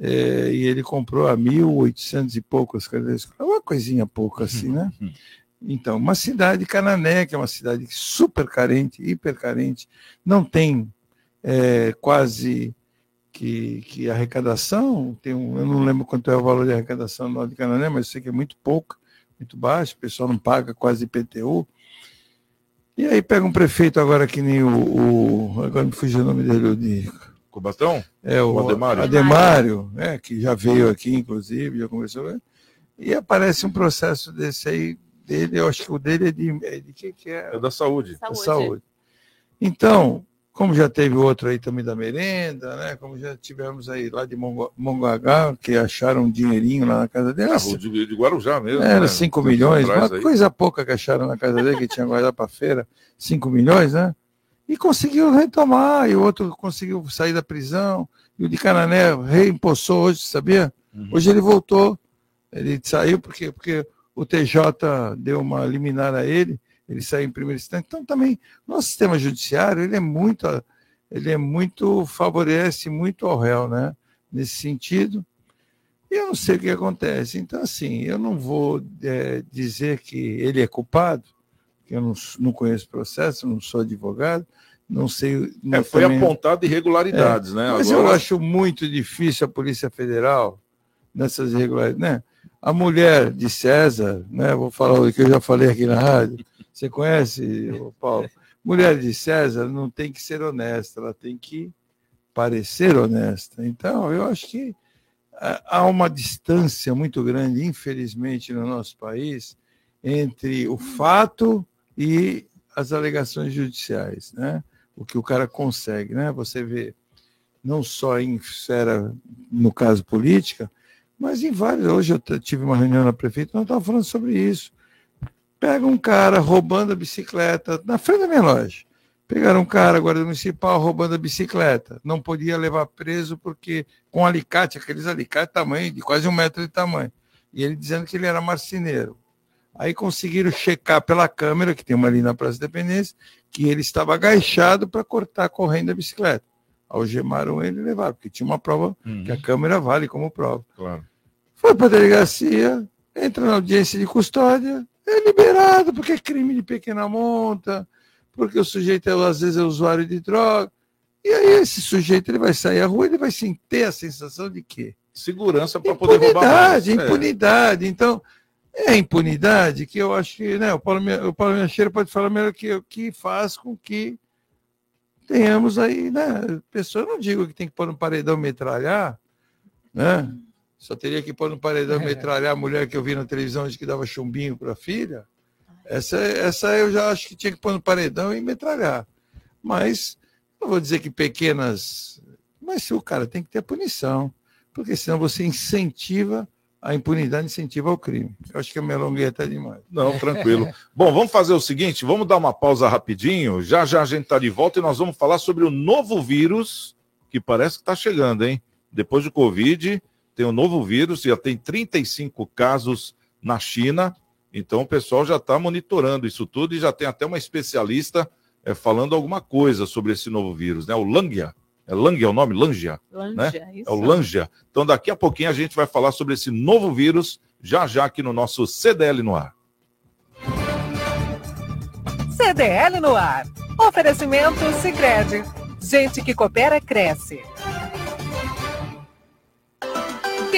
é, e ele comprou a 1.800 e poucas cadeiras. É uma coisinha pouca assim, né? Então, uma cidade, Canané, que é uma cidade super carente, hiper carente, não tem é, quase que, que arrecadação, tem um, eu não lembro quanto é o valor de arrecadação no de Canané, mas eu sei que é muito pouco, muito baixo, o pessoal não paga quase IPTU. E aí pega um prefeito agora que nem o, o agora me fugiu o nome dele, o de Cubatão? É, o, O Ademário? Ademário, né, que já veio aqui, inclusive, já conversou. E aparece um processo desse aí, dele, eu acho que o dele é de. É de que, que é? É da saúde. Da saúde. Então, como já teve outro aí também da merenda, né? Como já tivemos aí lá de Mongaguá, que acharam um dinheirinho lá na casa dele. Ah, o de, de Guarujá mesmo. Era né? 5 Tempos milhões, uma aí. coisa pouca que acharam na casa dele, que tinha guardado para feira, 5 milhões, né? E conseguiu retomar, e o outro conseguiu sair da prisão, e o de Canané reempossou hoje, sabia? Uhum. Hoje ele voltou, ele saiu porque, porque o TJ deu uma liminar a ele, ele saiu em primeiro instante. Então também, nosso sistema judiciário, ele é muito, ele é muito, favorece muito ao réu, né? Nesse sentido. E eu não sei o que acontece. Então, assim, eu não vou é, dizer que ele é culpado, que eu não, não conheço o processo, não sou advogado, não sei. É, foi também- apontado irregularidades, É, né? Mas Agora- eu acho muito difícil a Polícia Federal nessas irregularidades, né? A mulher de César, né? Vou falar o que eu já falei aqui na rádio. Você conhece, Paulo? Mulher de César não tem que ser honesta, ela tem que parecer honesta. Então, eu acho que ah, há uma distância muito grande, infelizmente, no nosso país, entre o fato e as alegações judiciais, né? O que o cara consegue, né? Você vê não só em esfera, no caso política, mas em vários. Hoje eu tive uma reunião na prefeitura, nós estávamos falando sobre isso. Pega um cara roubando a bicicleta na frente da minha loja. Pegaram um cara, guarda municipal, roubando a bicicleta. Não podia levar preso porque com alicate, aqueles alicates tamanho, de quase um metro de tamanho. E ele dizendo que ele era marceneiro. Aí conseguiram checar pela câmera, que tem uma ali na Praça da Dependência, que ele estava agachado para cortar a corrente da bicicleta. Algemaram ele e levaram, porque tinha uma prova que a câmera vale como prova. Claro. Foi para a delegacia, entra na audiência de custódia, é liberado porque é crime de pequena monta, porque o sujeito é, às vezes é usuário de droga. E aí esse sujeito ele vai sair à rua, ele vai ter a sensação de quê? Segurança para poder roubar mais. Impunidade, É. impunidade. Então, é a impunidade que eu acho que né, o Paulo, o Paulo pode falar melhor que eu, que faz com que tenhamos aí, né? Pessoa, eu não digo que tem que pôr no paredão metralhar, né? Só teria que pôr no paredão metralhar a mulher que eu vi na televisão de que dava chumbinho para a filha. Essa, essa eu já acho que tinha que pôr no paredão e metralhar. Mas não vou dizer que pequenas. Mas se o cara tem que ter punição, porque senão você incentiva a impunidade, incentiva o crime. Eu acho que eu me alonguei até demais. Não, tranquilo. Bom, vamos fazer o seguinte, vamos dar uma pausa rapidinho. Já já a gente está de volta e nós vamos falar sobre o novo vírus que parece que está chegando, hein? Depois do Covid, tem um novo vírus, já tem 35 casos na China. Então o pessoal já está monitorando isso tudo e já tem até uma especialista eh, falando alguma coisa sobre esse novo vírus, né? O Langia. É Langia o nome? Langia. Langia, né? isso. É o Langia. Então daqui a pouquinho a gente vai falar sobre esse novo vírus, já já aqui no nosso CDL no ar. CDL no ar. Oferecimento Sicredi. Gente que coopera cresce.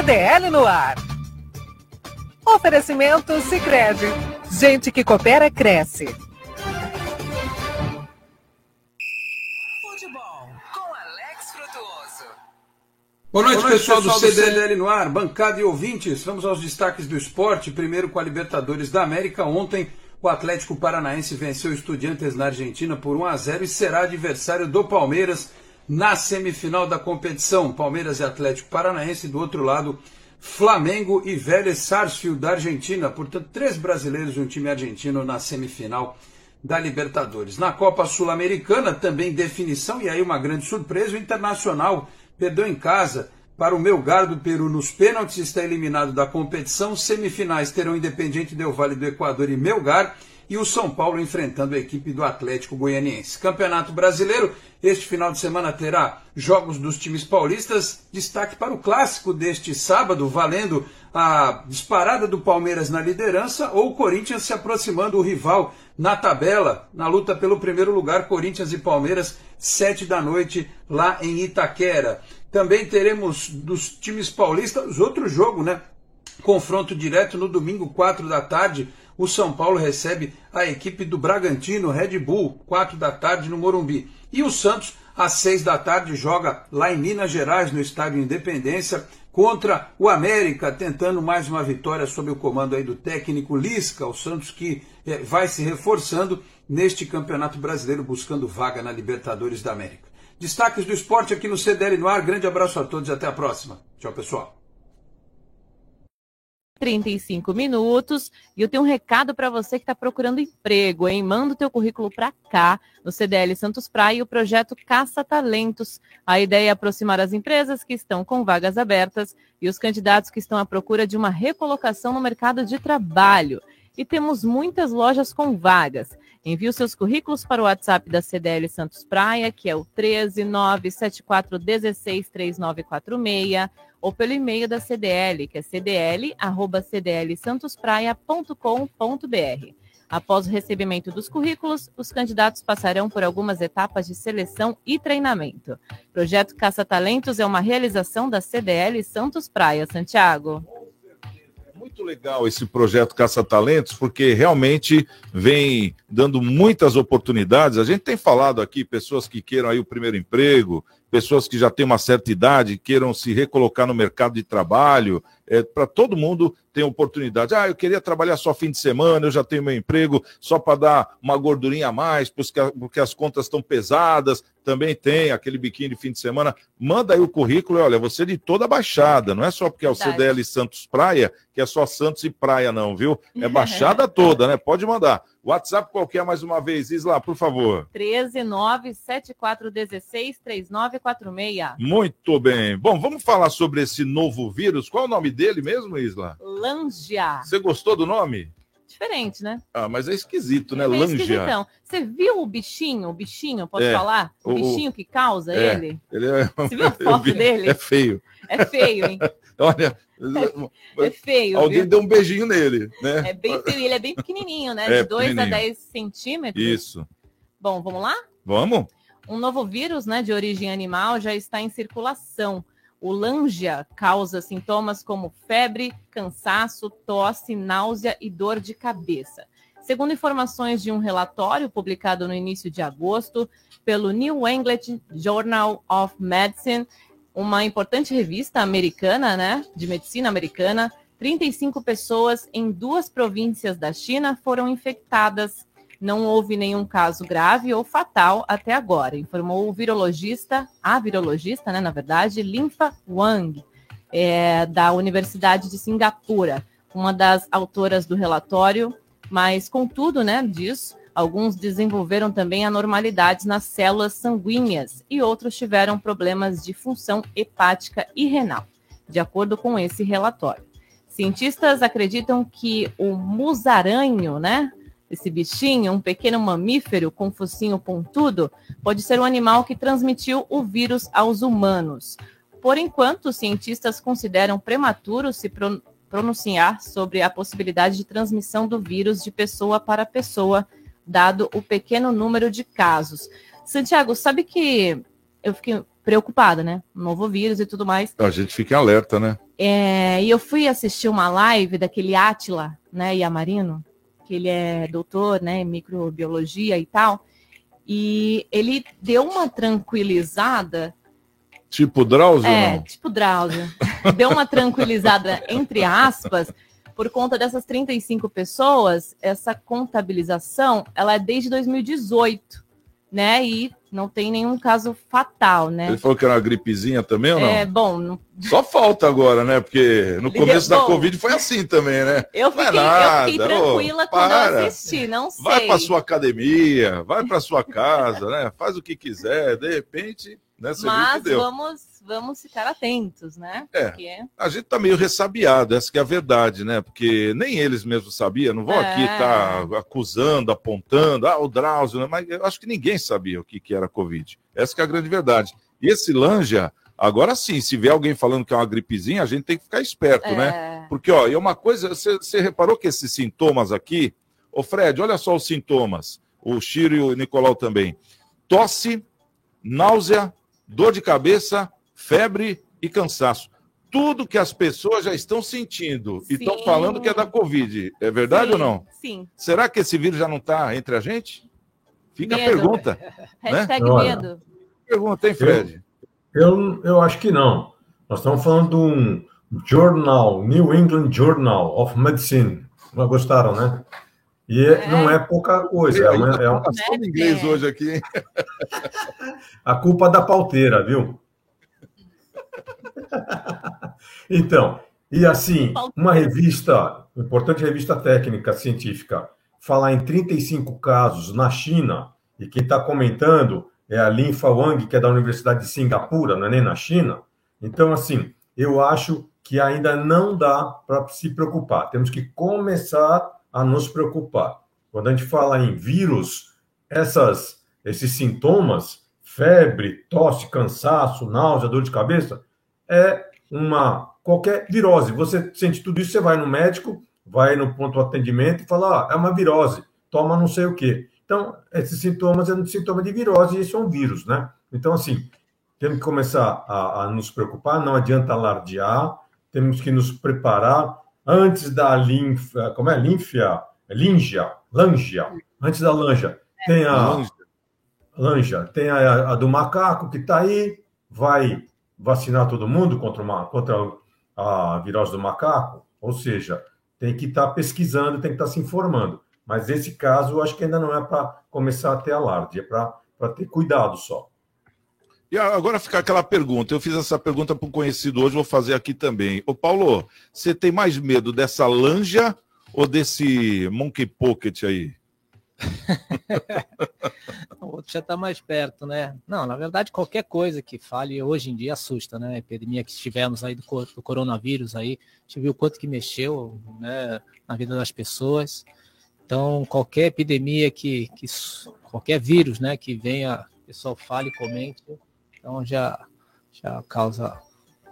CDL no ar. Oferecimento Sicredi. Gente que coopera cresce. Futebol com Alex Frutuoso. Boa noite, pessoal, do CDL no ar, bancada e ouvintes. Vamos aos destaques do esporte. Primeiro com a Libertadores da América. Ontem, o Atlético Paranaense venceu o Estudiantes na Argentina por 1 a 0 e será adversário do Palmeiras na semifinal da competição. Palmeiras e Atlético Paranaense, do outro lado, Flamengo e Vélez Sarsfield da Argentina. Portanto, três brasileiros e um time argentino na semifinal da Libertadores. Na Copa Sul-Americana, também definição, e aí uma grande surpresa, o Internacional perdeu em casa para o Melgar do Peru nos pênaltis, está eliminado da competição. Semifinais terão Independiente Del Vale do Equador e Melgar e o São Paulo enfrentando a equipe do Atlético Goianiense. Campeonato Brasileiro, este final de semana terá jogos dos times paulistas. Destaque para o clássico deste sábado, valendo a disparada do Palmeiras na liderança ou o Corinthians se aproximando do rival na tabela, na luta pelo primeiro lugar, Corinthians e Palmeiras, sete da noite lá em Itaquera. Também teremos dos times paulistas outro jogo, né? Confronto direto no domingo, quatro da tarde, o São Paulo recebe a equipe do Bragantino, Red Bull, 4 da tarde no Morumbi. E o Santos, às 6 da tarde, joga lá em Minas Gerais, no Estádio Independência, contra o América, tentando mais uma vitória sob o comando aí do técnico Lisca, o Santos que é, vai se reforçando neste Campeonato Brasileiro, buscando vaga na Libertadores da América. Destaques do esporte aqui no CDL no ar. Grande abraço a todos e até a próxima. Tchau, pessoal. 35 minutos. E eu tenho um recado para você que está procurando emprego, hein? Manda o teu currículo para cá, no CDL Santos Praia, e o projeto Caça Talentos. A ideia é aproximar as empresas que estão com vagas abertas e os candidatos que estão à procura de uma recolocação no mercado de trabalho. E temos muitas lojas com vagas. Envie os seus currículos para o WhatsApp da CDL Santos Praia, que é o 13974163946 ou pelo e-mail da CDL, que é cdl@cdlsantospraia.com.br. Após o recebimento dos currículos, os candidatos passarão por algumas etapas de seleção e treinamento. O projeto Caça Talentos é uma realização da CDL Santos Praia, Santiago muito legal esse projeto Caça Talentos, porque realmente vem dando muitas oportunidades. A gente tem falado aqui pessoas que queiram aí o primeiro emprego, pessoas que já têm uma certa idade, queiram se recolocar no mercado de trabalho, é, para todo mundo tem oportunidade. Ah, eu queria trabalhar só fim de semana, eu já tenho meu emprego só para dar uma gordurinha a mais, porque as contas estão pesadas. Também tem aquele biquinho de fim de semana. Manda aí o currículo e olha, você é de toda a Baixada, não é só porque é o Verdade. CDL Santos Praia, que é só Santos e Praia, não, viu? É Baixada toda, né? Pode mandar. WhatsApp qualquer mais uma vez, Isla, por favor. 13974163946. Muito bem. Bom, vamos falar sobre esse novo vírus. Qual é o nome dele mesmo, Isla? Langia. Você gostou do nome? Diferente, né? Ah, mas é esquisito, né? É Langia. Então, você viu o bichinho? O bichinho, posso é, falar? O, o, bichinho que causa é, ele? ele é... Você viu a foto vi, dele? É feio. É feio, hein? Olha, é, é, feio. Alguém viu? deu um beijinho nele, né? É bem feio. Ele é bem pequenininho, né? É, De 2 a 10 centímetros. Isso. Bom, vamos lá? Vamos. Um novo vírus, né, de origem animal já está em circulação. O Langia causa sintomas como febre, cansaço, tosse, náusea e dor de cabeça. Segundo informações de um relatório publicado no início de agosto pelo New England Journal of Medicine, uma importante revista americana, né, de medicina americana, 35 pessoas em duas províncias da China foram infectadas. Não houve nenhum caso grave ou fatal até agora, informou o virologista, a virologista, né, na verdade, Linfa Wang, é, da Universidade de Singapura, uma das autoras do relatório. Mas, contudo, né, disso, Alguns desenvolveram também anormalidades nas células sanguíneas e outros tiveram problemas de função hepática e renal, de acordo com esse relatório. Cientistas acreditam que o musaranho, né, esse bichinho, um pequeno mamífero com focinho pontudo, pode ser o animal que transmitiu o vírus aos humanos. Por enquanto, cientistas consideram prematuro se pronunciar sobre a possibilidade de transmissão do vírus de pessoa para pessoa dado o pequeno número de casos. Santiago, sabe que eu fiquei preocupada, né? Novo vírus e tudo mais. A gente fica alerta, né? É, e eu fui assistir uma live daquele Átila, né, Yamarino, que ele é doutor, né, em microbiologia e tal, e ele deu uma tranquilizada. Tipo Drauzio? É, não? tipo Drauzio. deu uma tranquilizada, entre aspas, por conta dessas 35 pessoas, essa contabilização, ela é desde 2018, né? E não tem nenhum caso fatal, né? Ele falou que era uma gripezinha também ou não? É, bom... Não... Só falta agora, né? Porque no começo da Covid foi assim também, né? Eu fiquei, nada, eu fiquei tranquila quando para. eu assisti, não sei. Vai para sua academia, vai para sua casa, né? Faz o que quiser, de repente... Né, Mas vamos vamos ficar atentos, né? É. Porque... A gente tá meio ressabiado, essa que é a verdade, né? Porque nem eles mesmos sabiam, não vão é. aqui estar tá acusando, apontando, ah, o Drauzio, né? mas eu acho que ninguém sabia o que, que era Covid. Essa que é a grande verdade. E esse Lanja, agora sim, se vier alguém falando que é uma gripezinha, a gente tem que ficar esperto, né? é. né? Porque, ó, e uma coisa, você, você reparou que esses sintomas aqui, ô Fred, olha só os sintomas, o Chiro e o Nicolau também. Tosse, náusea, dor de cabeça, febre e cansaço. Tudo que as pessoas já estão sentindo e estão falando que é da Covid. É verdade Sim. ou não? Sim. Será que esse vírus já não está entre a gente? Fica medo. a pergunta. Hashtag né? medo. Pergunta, hein, Fred? Eu, eu, eu acho que não. Nós estamos falando de um jornal, New England Journal of Medicine. Não gostaram, né? E é. não é pouca coisa. É, uma, é, uma... é inglês hoje aqui. Hein? a culpa da pauteira, viu? então, e assim, uma revista, importante revista técnica científica, falar em 35 casos na China, e quem está comentando é a Lin Wang, que é da Universidade de Singapura, não é nem na China. Então, assim, eu acho que ainda não dá para se preocupar. Temos que começar a nos preocupar. Quando a gente fala em vírus, essas, esses sintomas, febre, tosse, cansaço, náusea, dor de cabeça, é uma qualquer virose. Você sente tudo isso, você vai no médico, vai no ponto de atendimento e fala: ah, é uma virose, toma não sei o quê. Então, esses sintomas é um sintoma de virose e isso é um vírus, né? Então, assim, temos que começar a, a nos preocupar, não adianta alardear, temos que nos preparar antes da linfa, como é? Linfia, linja, lanja, antes da lanja, tem a lanja, tem a, a do macaco que está aí, vai vacinar todo mundo contra, uma, contra a virose do macaco? Ou seja, tem que estar tá pesquisando, tem que estar tá se informando. Mas esse caso, eu acho que ainda não é para começar a ter alarde, é para ter cuidado só. E agora fica aquela pergunta. Eu fiz essa pergunta para um conhecido hoje, vou fazer aqui também. Ô, Paulo, você tem mais medo dessa lanja ou desse monkey pocket aí? O outro já está mais perto, né? Não, na verdade, qualquer coisa que fale hoje em dia assusta, né? A epidemia que tivemos aí do, do coronavírus aí, a gente viu o quanto que mexeu né, na vida das pessoas. Então, qualquer epidemia que, que qualquer vírus, né, que venha, o pessoal fale, comente, então já, já causa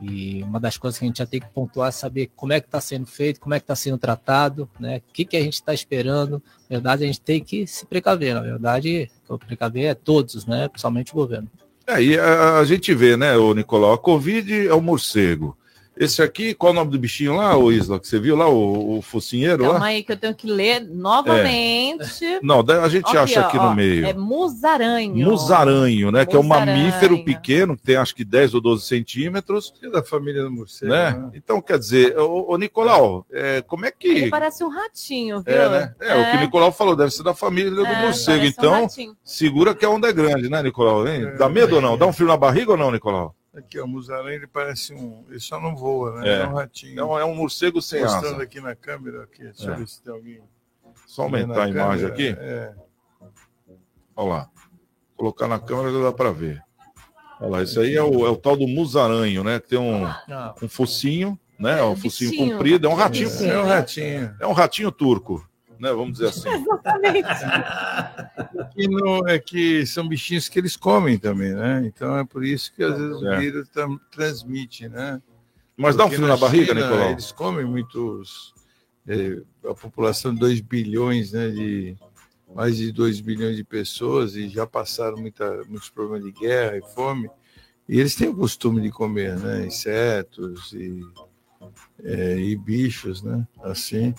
e uma das coisas que a gente já tem que pontuar é saber como é que está sendo feito, como é que está sendo tratado, né? O que, que a gente está esperando. Na verdade, a gente tem que se precaver. Na verdade, o precaver é todos, né? Principalmente o governo. Aí a, a gente vê, né, o Nicolau, a Covid é o morcego. Esse aqui, qual é o nome do bichinho lá, o Isla, que você viu lá, o, o focinheiro Calma lá? aí que eu tenho que ler novamente. Não, daí a gente acha aqui no meio. É musaranho. Musaranho, né? Que é um Musaranho. mamífero pequeno, que tem acho que 10 ou 12 centímetros. É da família do morcego. Né? né? Então, quer dizer, ô, ô Nicolau, é, como é que. Ele parece um ratinho, viu? É, né? É, o que o Nicolau falou, deve ser da família do É, morcego. um Então, ratinho. segura que a onda é grande, né, Nicolau? Hein? Dá medo ou não? Dá um frio na barriga ou não, Nicolau? Aqui, ó, o musaranho, ele parece um. Ele só não voa, né? É. É, um ratinho. É um, é um morcego sem Mostrando asa. aqui na câmera, aqui. Deixa É. eu ver se tem alguém. Só aumentar a imagem câmera, aqui. É. Olha lá. Colocar na câmera já dá para ver. Olha lá, esse aí é o, é o tal do musaranho, né? Que tem um, Ah. um focinho, né? Um focinho comprido. É um ratinho. É, é um ratinho. É um ratinho turco, né? Vamos dizer assim. E não, é que são bichinhos que eles comem também, né? Então é por isso que às vezes É. o vírus tam- transmite, né? Mas dá um Porque frio na barriga, China, Nicolau? Eles comem muitos. é, a população de 2 bilhões, né? De mais de 2 bilhões de pessoas e já passaram muita, muitos problemas de guerra e fome. E eles têm o costume de comer, né? Insetos e, é, e bichos, né? Assim.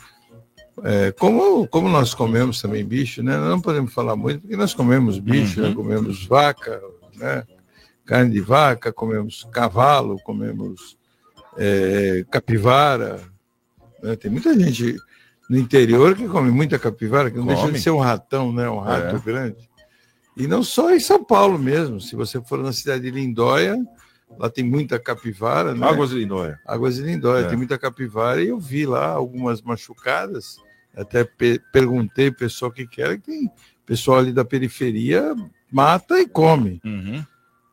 É, como, como nós comemos também bicho, né? Nós não podemos falar muito, porque nós comemos bicho, né? comemos vaca, né? carne de vaca, comemos cavalo, comemos é, capivara. né? Tem muita gente no interior que come muita capivara, que não deixa Come. de ser um ratão, né? um rato É. grande. E não só em São Paulo mesmo. Se você for na cidade de Lindóia, lá tem muita capivara. Né? Águas de Lindóia. Águas de Lindóia, É. tem muita capivara. E eu vi lá algumas machucadas. Até pe- perguntei pro pessoal o que, que era, que tem pessoal ali da periferia mata e come. Uhum.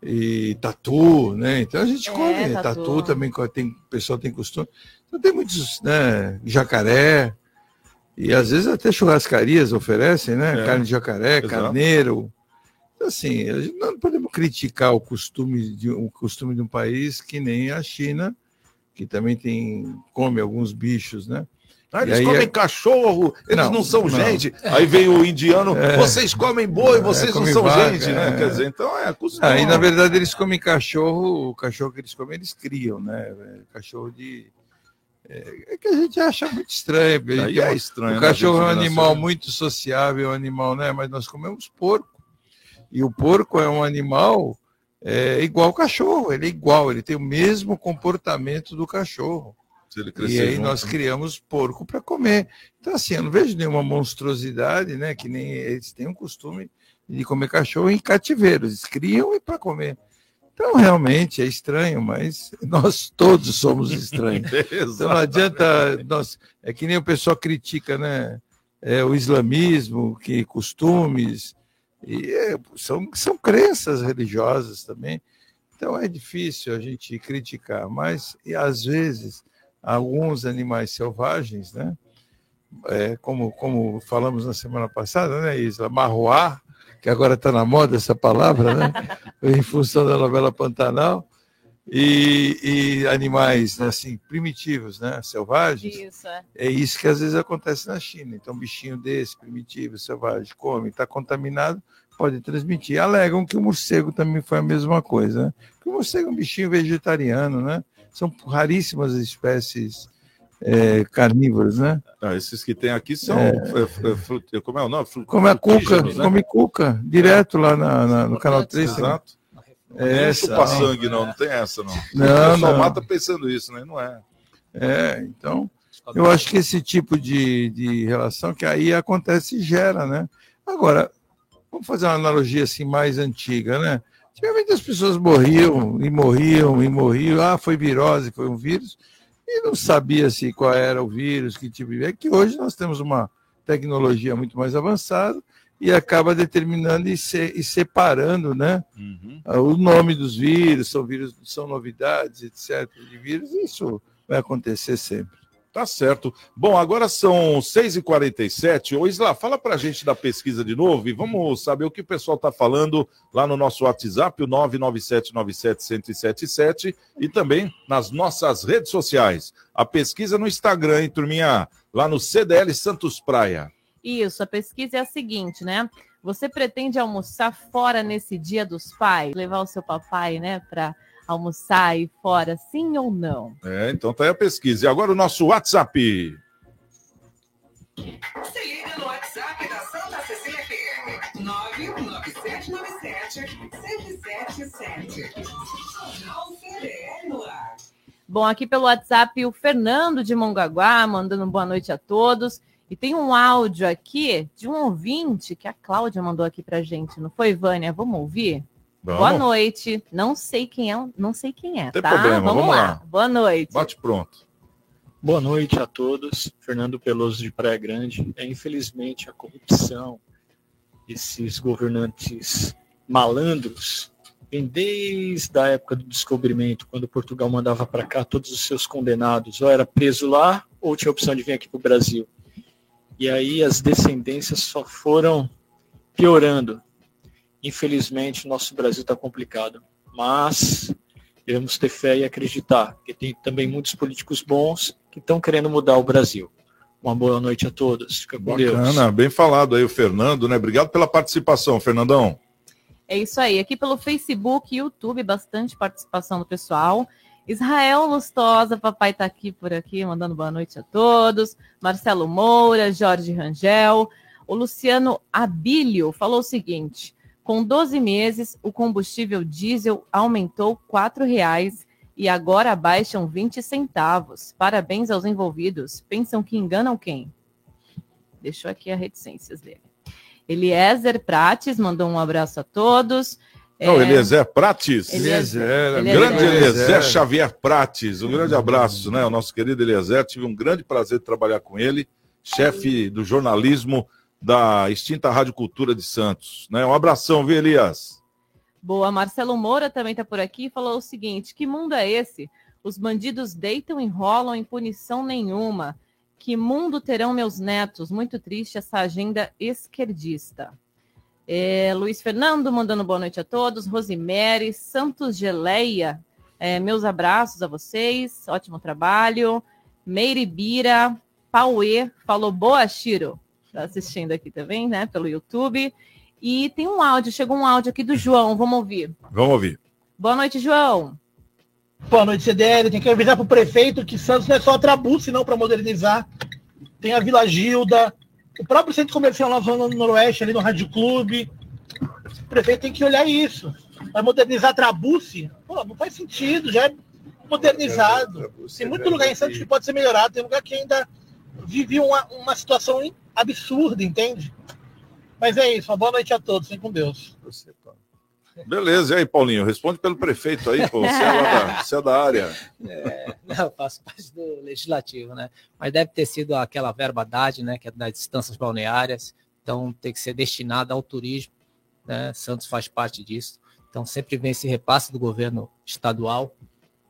E tatu, né? Então a gente É, come. tatu. Tatu, também tem, o pessoal tem costume. Então tem muitos, né? Jacaré. E às vezes até churrascarias oferecem, né? É. Carne de jacaré, Exato. carneiro. Então, assim, a gente não podemos criticar o costume de um costume de um país que nem a China, que também tem come alguns bichos, né? Ah, eles aí comem é- cachorro, eles não, Não, são não. gente. Aí vem o indiano, É. vocês comem boi, É, vocês não comem são vaca, gente, né? é. Quer dizer, então é costume. Aí, na verdade, eles comem cachorro, o cachorro que eles comem, eles criam, né? É, Cachorro de. É, é que a gente acha muito estranho. Aí é estranho, O né, cachorro é um animal muito sociável, é um animal, né? Mas nós comemos porco. E o porco é um animal é, igual ao cachorro, ele é igual, ele tem o mesmo comportamento do cachorro. E aí junto, nós né? criamos porco para comer. Então, assim, eu não vejo nenhuma monstruosidade, né? Que nem eles têm um costume de comer cachorro em cativeiros. Eles criam e para comer. Então, realmente é estranho, mas nós todos somos estranhos. então, não adianta. Nós, é que nem o pessoal critica, né? É, o islamismo, que costumes, e é, são, são crenças religiosas também. Então é difícil a gente criticar, mas e às vezes alguns animais selvagens, né? É, como, como falamos na semana passada, né, Isla? Marroá, que agora está na moda essa palavra, né? em função da novela Pantanal, e, e animais né, assim, primitivos, né? selvagens. Isso, é. É isso que às vezes acontece na China. Então, um bichinho desse, primitivo, selvagem, come, está contaminado, pode transmitir. Alegam que o morcego também foi a mesma coisa. Né? Porque o morcego é um bichinho vegetariano, né? São raríssimas as espécies é, carnívoras, né? Ah, esses que tem aqui são. É. é, é, frut- como é o nome? Fru- Come a cuca, né? come cuca, direto lá na, na- no canal 3. Exato. É Não essa. chupa sangue, não, não tem essa, não. Não, o pessoal não. mata pensando isso, né? Não é. É, então, eu acho que esse tipo de, de relação que aí acontece e gera, né? Agora, vamos fazer uma analogia assim mais antiga, né? Antigamente as pessoas morriam e morriam e morriam. Ah, foi virose, foi um vírus. E não sabia-se qual era o vírus, que tipo de É que hoje nós temos uma tecnologia muito mais avançada e acaba determinando e, se- e separando, né? Ah, O nome dos vírus, são vírus, são novidades, etc. de vírus, isso vai acontecer sempre. Tá certo. Bom, agora são 6h47. Ô, Isla, fala pra gente da pesquisa de novo e vamos saber o que o pessoal tá falando lá no nosso WhatsApp, o 997971077 e também nas nossas redes sociais. A pesquisa no Instagram, hein, turminha? Lá no CDL Santos Praia. Isso, a pesquisa é a seguinte, né? Você pretende almoçar fora nesse dia dos pais? Levar o seu papai, né, para almoçar aí fora, sim ou não? É, então tá aí a pesquisa. E agora o nosso WhatsApp. Se liga no WhatsApp da Santa Cecília FM. 99797-1077. Jornal CDL no ar. Bom, aqui pelo WhatsApp, o Fernando de Mongaguá mandando boa noite a todos. E tem um áudio aqui de um ouvinte que a Cláudia mandou aqui pra gente, não foi, Vânia? Vamos ouvir? Vamos. Boa noite. Não sei quem é, não sei quem é, Tem tá? problema, vamos lá. Boa noite. Bate pronto. Boa noite a todos. Fernando Peloso de Praia Grande. É, infelizmente, a corrupção, esses governantes malandros, vem desde a época do descobrimento, quando Portugal mandava para cá todos os seus condenados, ou era preso lá, ou tinha a opção de vir aqui para o Brasil. E aí as descendências só foram piorando. Infelizmente, nosso Brasil está complicado. Mas devemos ter fé e acreditar, porque tem também muitos políticos bons que estão querendo mudar o Brasil. Uma boa noite a todos. Fica com Deus. Bacana, bem falado aí o Fernando, né? Obrigado pela participação, Fernandão. É isso aí. Aqui pelo Facebook e YouTube, bastante participação do pessoal. Israel Lustosa, papai tá aqui por aqui, mandando boa noite a todos. Marcelo Moura, Jorge Rangel. O Luciano Abílio falou o seguinte: com 12 meses, o combustível diesel aumentou R$ reais e agora baixam 20 centavos. Parabéns aos envolvidos. Pensam que enganam quem? Deixou aqui as reticências dele. Eliezer Prates mandou um abraço a todos. Não, É, Eliezer Prates. Eliezer. Grande Eliezer. Eliezer Xavier Prates. Um grande abraço, né? O nosso querido Eliezer. Tive um grande prazer de trabalhar com ele, chefe do jornalismo da extinta Rádio Cultura de Santos. Né? Um abração, viu, Elias? Boa, Marcelo Moura também está por aqui e falou o seguinte: que mundo é esse? Os bandidos deitam e rolam em punição nenhuma. Que mundo terão meus netos? Muito triste essa agenda esquerdista. É, Luiz Fernando mandando boa noite a todos. Rosemary, Santos Geleia, é, meus abraços a vocês. Ótimo trabalho. Meire Bira, Pauê, falou boa, Chiro. Está assistindo aqui também, né? Pelo YouTube. E tem um áudio, chegou um áudio aqui do João, vamos ouvir. Vamos ouvir. Boa noite, João. Boa noite, CDL. Tem que avisar pro prefeito que Santos não é só Trabuce, não, para modernizar. Tem a Vila Gilda, o próprio centro comercial na Zona Noroeste, ali no Rádio Clube. O prefeito tem que olhar isso. Vai modernizar Trabuce? Pô, não faz sentido, já é modernizado. Tem muito lugar em Santos que pode ser melhorado, tem lugar que ainda vive uma, uma situação absurda, entende? Mas é isso, uma boa noite a todos, fiquem com Deus. Beleza, e aí, Paulinho? Responde pelo prefeito aí, pô. Você é, lá da, você é da área. É, não, eu faço parte do legislativo, né? Mas deve ter sido aquela verba DAD, né? Que é das distâncias balneárias. Então tem que ser destinada ao turismo, né? Santos faz parte disso. Então sempre vem esse repasse do governo estadual.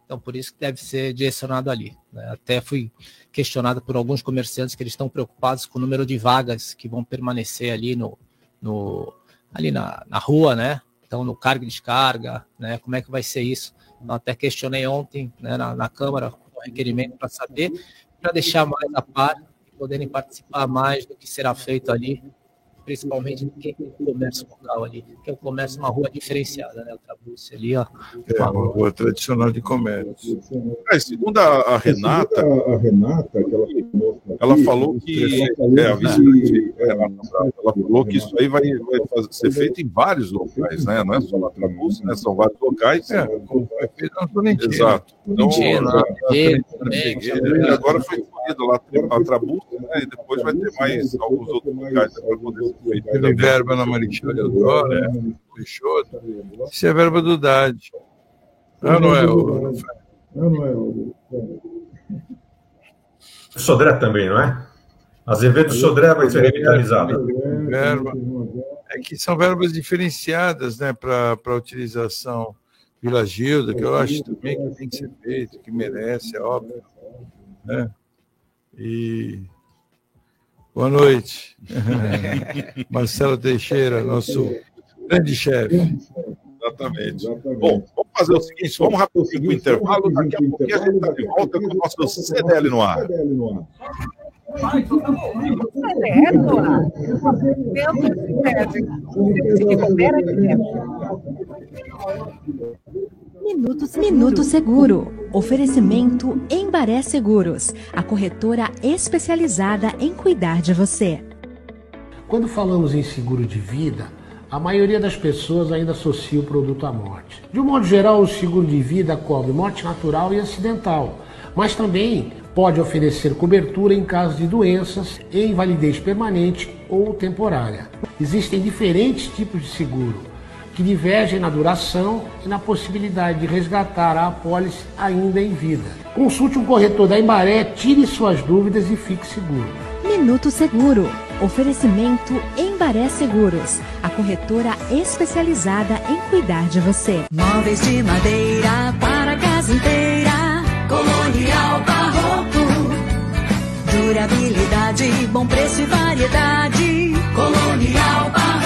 Então por isso que deve ser direcionado ali. né? Até fui questionado por alguns comerciantes que eles estão preocupados com o número de vagas que vão permanecer ali no, no ali na, na rua, né? Então, no carga e descarga, né? Como é que vai ser isso? Eu até questionei ontem né, na, na Câmara o requerimento para saber, para deixar mais a par e poderem participar mais do que será feito ali, principalmente de quem tem comércio local ali, que é o comércio uma rua diferenciada, né? O Trabuce ali, ó. É uma rua tradicional de comércio. É, segundo a, a Renata, a Renata, aquela ela falou que é, a vice Renata Bravo, ela falou que isso aí vai, vai fazer- ser feito em vários locais, né? Não é só na Trabuce, né? São vários locais. É, foi feito na Florentino. Exato. Então, agora foi escolhido lá a Trabuce, né? E depois vai ter mais alguns outros locais para poder. Teve verba na Marechal Deodoro, né? Peixoto. Isso é verba do DAD. Não, não é o. Não, não é o. Sodré também, não é? Azevedo Sodré vai ser revitalizado. Verba. É que são verbas diferenciadas né, para a utilização Vila Gilda, que eu acho também que tem que ser feito, que merece, é óbvio. Né? E boa noite. Marcelo Teixeira, nosso grande chefe. Exatamente. Bom, vamos fazer o seguinte, vamos rapidinho para o intervalo, daqui a pouquinho a gente está de volta com o nosso CDL no ar. CDL no ar. Que. Minuto, Minuto Seguro. Oferecimento Embaré Seguros, a corretora especializada em cuidar de você. Quando falamos em seguro de vida, a maioria das pessoas ainda associa o produto à morte. De um modo geral, o seguro de vida cobre morte natural e acidental, mas também pode oferecer cobertura em caso de doenças e invalidez permanente ou temporária. Existem diferentes tipos de seguro que divergem na duração e na possibilidade de resgatar a apólice ainda em vida. Consulte um corretor da Embaré, tire suas dúvidas e fique seguro. Minuto Seguro. Oferecimento Embaré Seguros, a corretora especializada em cuidar de você. Móveis de madeira para a casa inteira. Colonial Barroco. Durabilidade, bom preço e variedade. Colonial Barroco.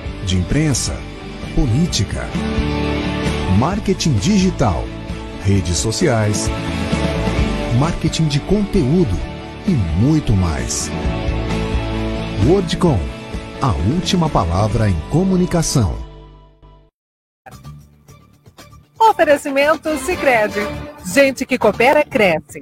de imprensa, política, marketing digital, redes sociais, marketing de conteúdo e muito mais. Wordcom, a última palavra em comunicação. Oferecimento Sicredi. Gente que coopera, cresce.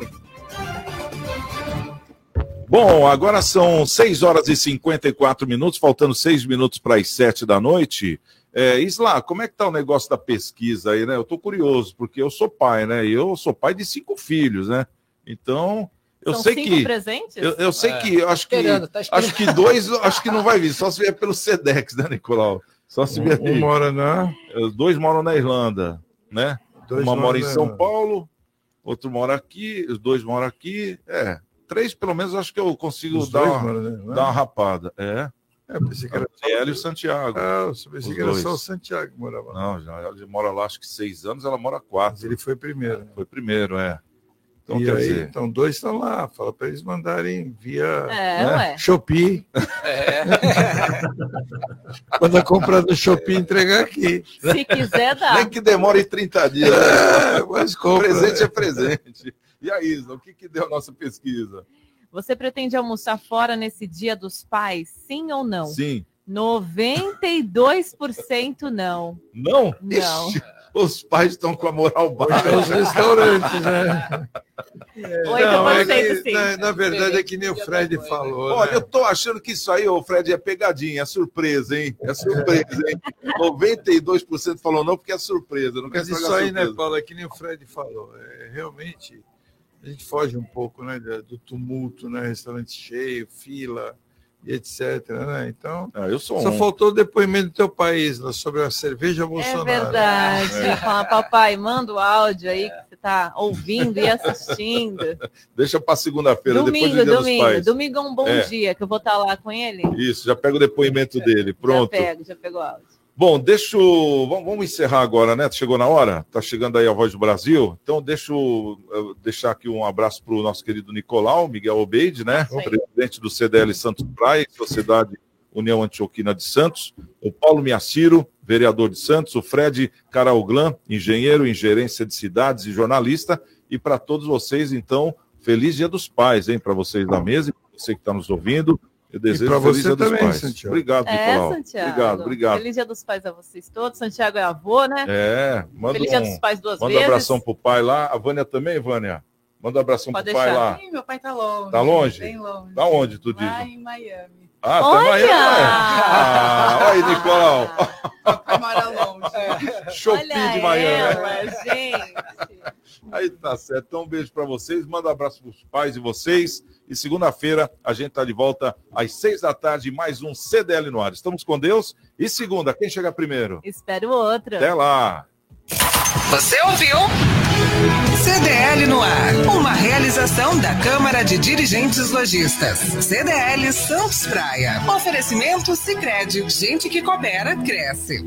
Bom, agora são 6 horas e 54 minutos, faltando 6 minutos para as 7 da noite. É, Isla, como é que tá o negócio da pesquisa aí, né? Eu tô curioso, porque eu sou pai, né? E eu sou pai de cinco filhos, né? Então, eu São sei cinco que. presentes? Eu, eu sei É. que. eu Acho que, tá acho que dois, acho que não vai vir, só se vier pelo Sedex, né, Nicolau? Só se vier. Um mora na. Os dois moram na Irlanda, né? Dois Uma moram mora em São. Paulo, outro mora aqui, os dois moram aqui. É, três pelo menos acho que eu consigo Os dar, dois uma, na Irlanda? dar uma rapada. É. É, pensei que era só e o Santiago. Ah, eu pensei que era dois. só o Santiago que morava lá. Não, já, ela mora lá acho que seis anos, ela mora quatro. ele foi primeiro. Foi primeiro, é. Então, e quer aí, dizer, então, dois estão lá. Fala para eles mandarem via É, né, ué. Shopee. Quando comprar no Shopee, entregar aqui. Se quiser, dá. nem que demore 30 dias. É, mas compra, presente né? é presente. E aí, Isa, o que, que deu a nossa pesquisa? Você pretende almoçar fora nesse dia dos pais? Sim ou não? Sim. 92% não. Não? Não. Ixi, os pais estão com a moral baixa. Os restaurantes, né? Não, é que, na, na verdade é que nem o Fred falou. Olha, né? eu tô achando que isso aí, ô Fred, é pegadinha, é surpresa, hein? É surpresa, hein? 92% falou não porque é surpresa. Não quer Mas isso a aí, né, surpresa. Paulo, é que nem o Fred falou. É, realmente, a gente foge um pouco né, do tumulto, né? Restaurante cheio, fila e etc. Né? Então, Ah, eu sou só um. faltou o depoimento do teu país lá, sobre a cerveja É Bolsonaro. verdade. É. Fala, papai, manda o áudio aí que você tá ouvindo e assistindo. Deixa para segunda-feira, depois Domingo, do Dia domingo. dos Pais. Domingo é um bom É. dia, que eu vou estar lá com ele. Isso, já pega o depoimento dele. Pronto. Já pego, já pego o áudio. Bom, deixa eu... vamos, encerrar agora, né? Chegou na hora? Tá chegando aí a voz do Brasil. Então, deixa eu deixar aqui um abraço para o nosso querido Nicolau, Miguel Obeide, né? Presidente do CDL Santos Praia, Sociedade União Antioquina de Santos. O Paulo Miaciro, vereador de Santos. O Fred Carauglan, engenheiro em gerência de cidades e jornalista. E para todos vocês, então, feliz Dia dos Pais, hein? Para vocês da mesa e pra você que está nos ouvindo. Eu desejo pra feliz você Dia dos também, Pais. Santiago. Obrigado, É, Nicolau. Santiago. Obrigado, obrigado. Feliz Dia dos Pais a vocês todos. Santiago é avô, né? É, manda Feliz um, Dia dos Pais duas manda vezes. um abração pro pai lá. A Vânia também, Vânia? Manda um abração Pode pro pai lá. Ih, meu pai tá longe. Tá longe? Bem longe. Da onde, tu diz? Lá em Miami. Ah, Olha! tá Miami. Ah, olha aí, Nicolau. Pai mora longe. Shopping de Miami. Ela, gente. Aí tá certo. Então, um beijo pra vocês. Manda um abraço pros pais e vocês. E segunda-feira a gente tá de volta às seis da tarde. Mais um CDL no ar. Estamos com Deus. E segunda, quem chega primeiro? Espero outra. Até lá. Você ouviu? CDL no ar. Uma realização. Realização da Câmara de Dirigentes Lojistas. CDL Santos Praia. Oferecimento Sicredi. Gente que coopera, cresce.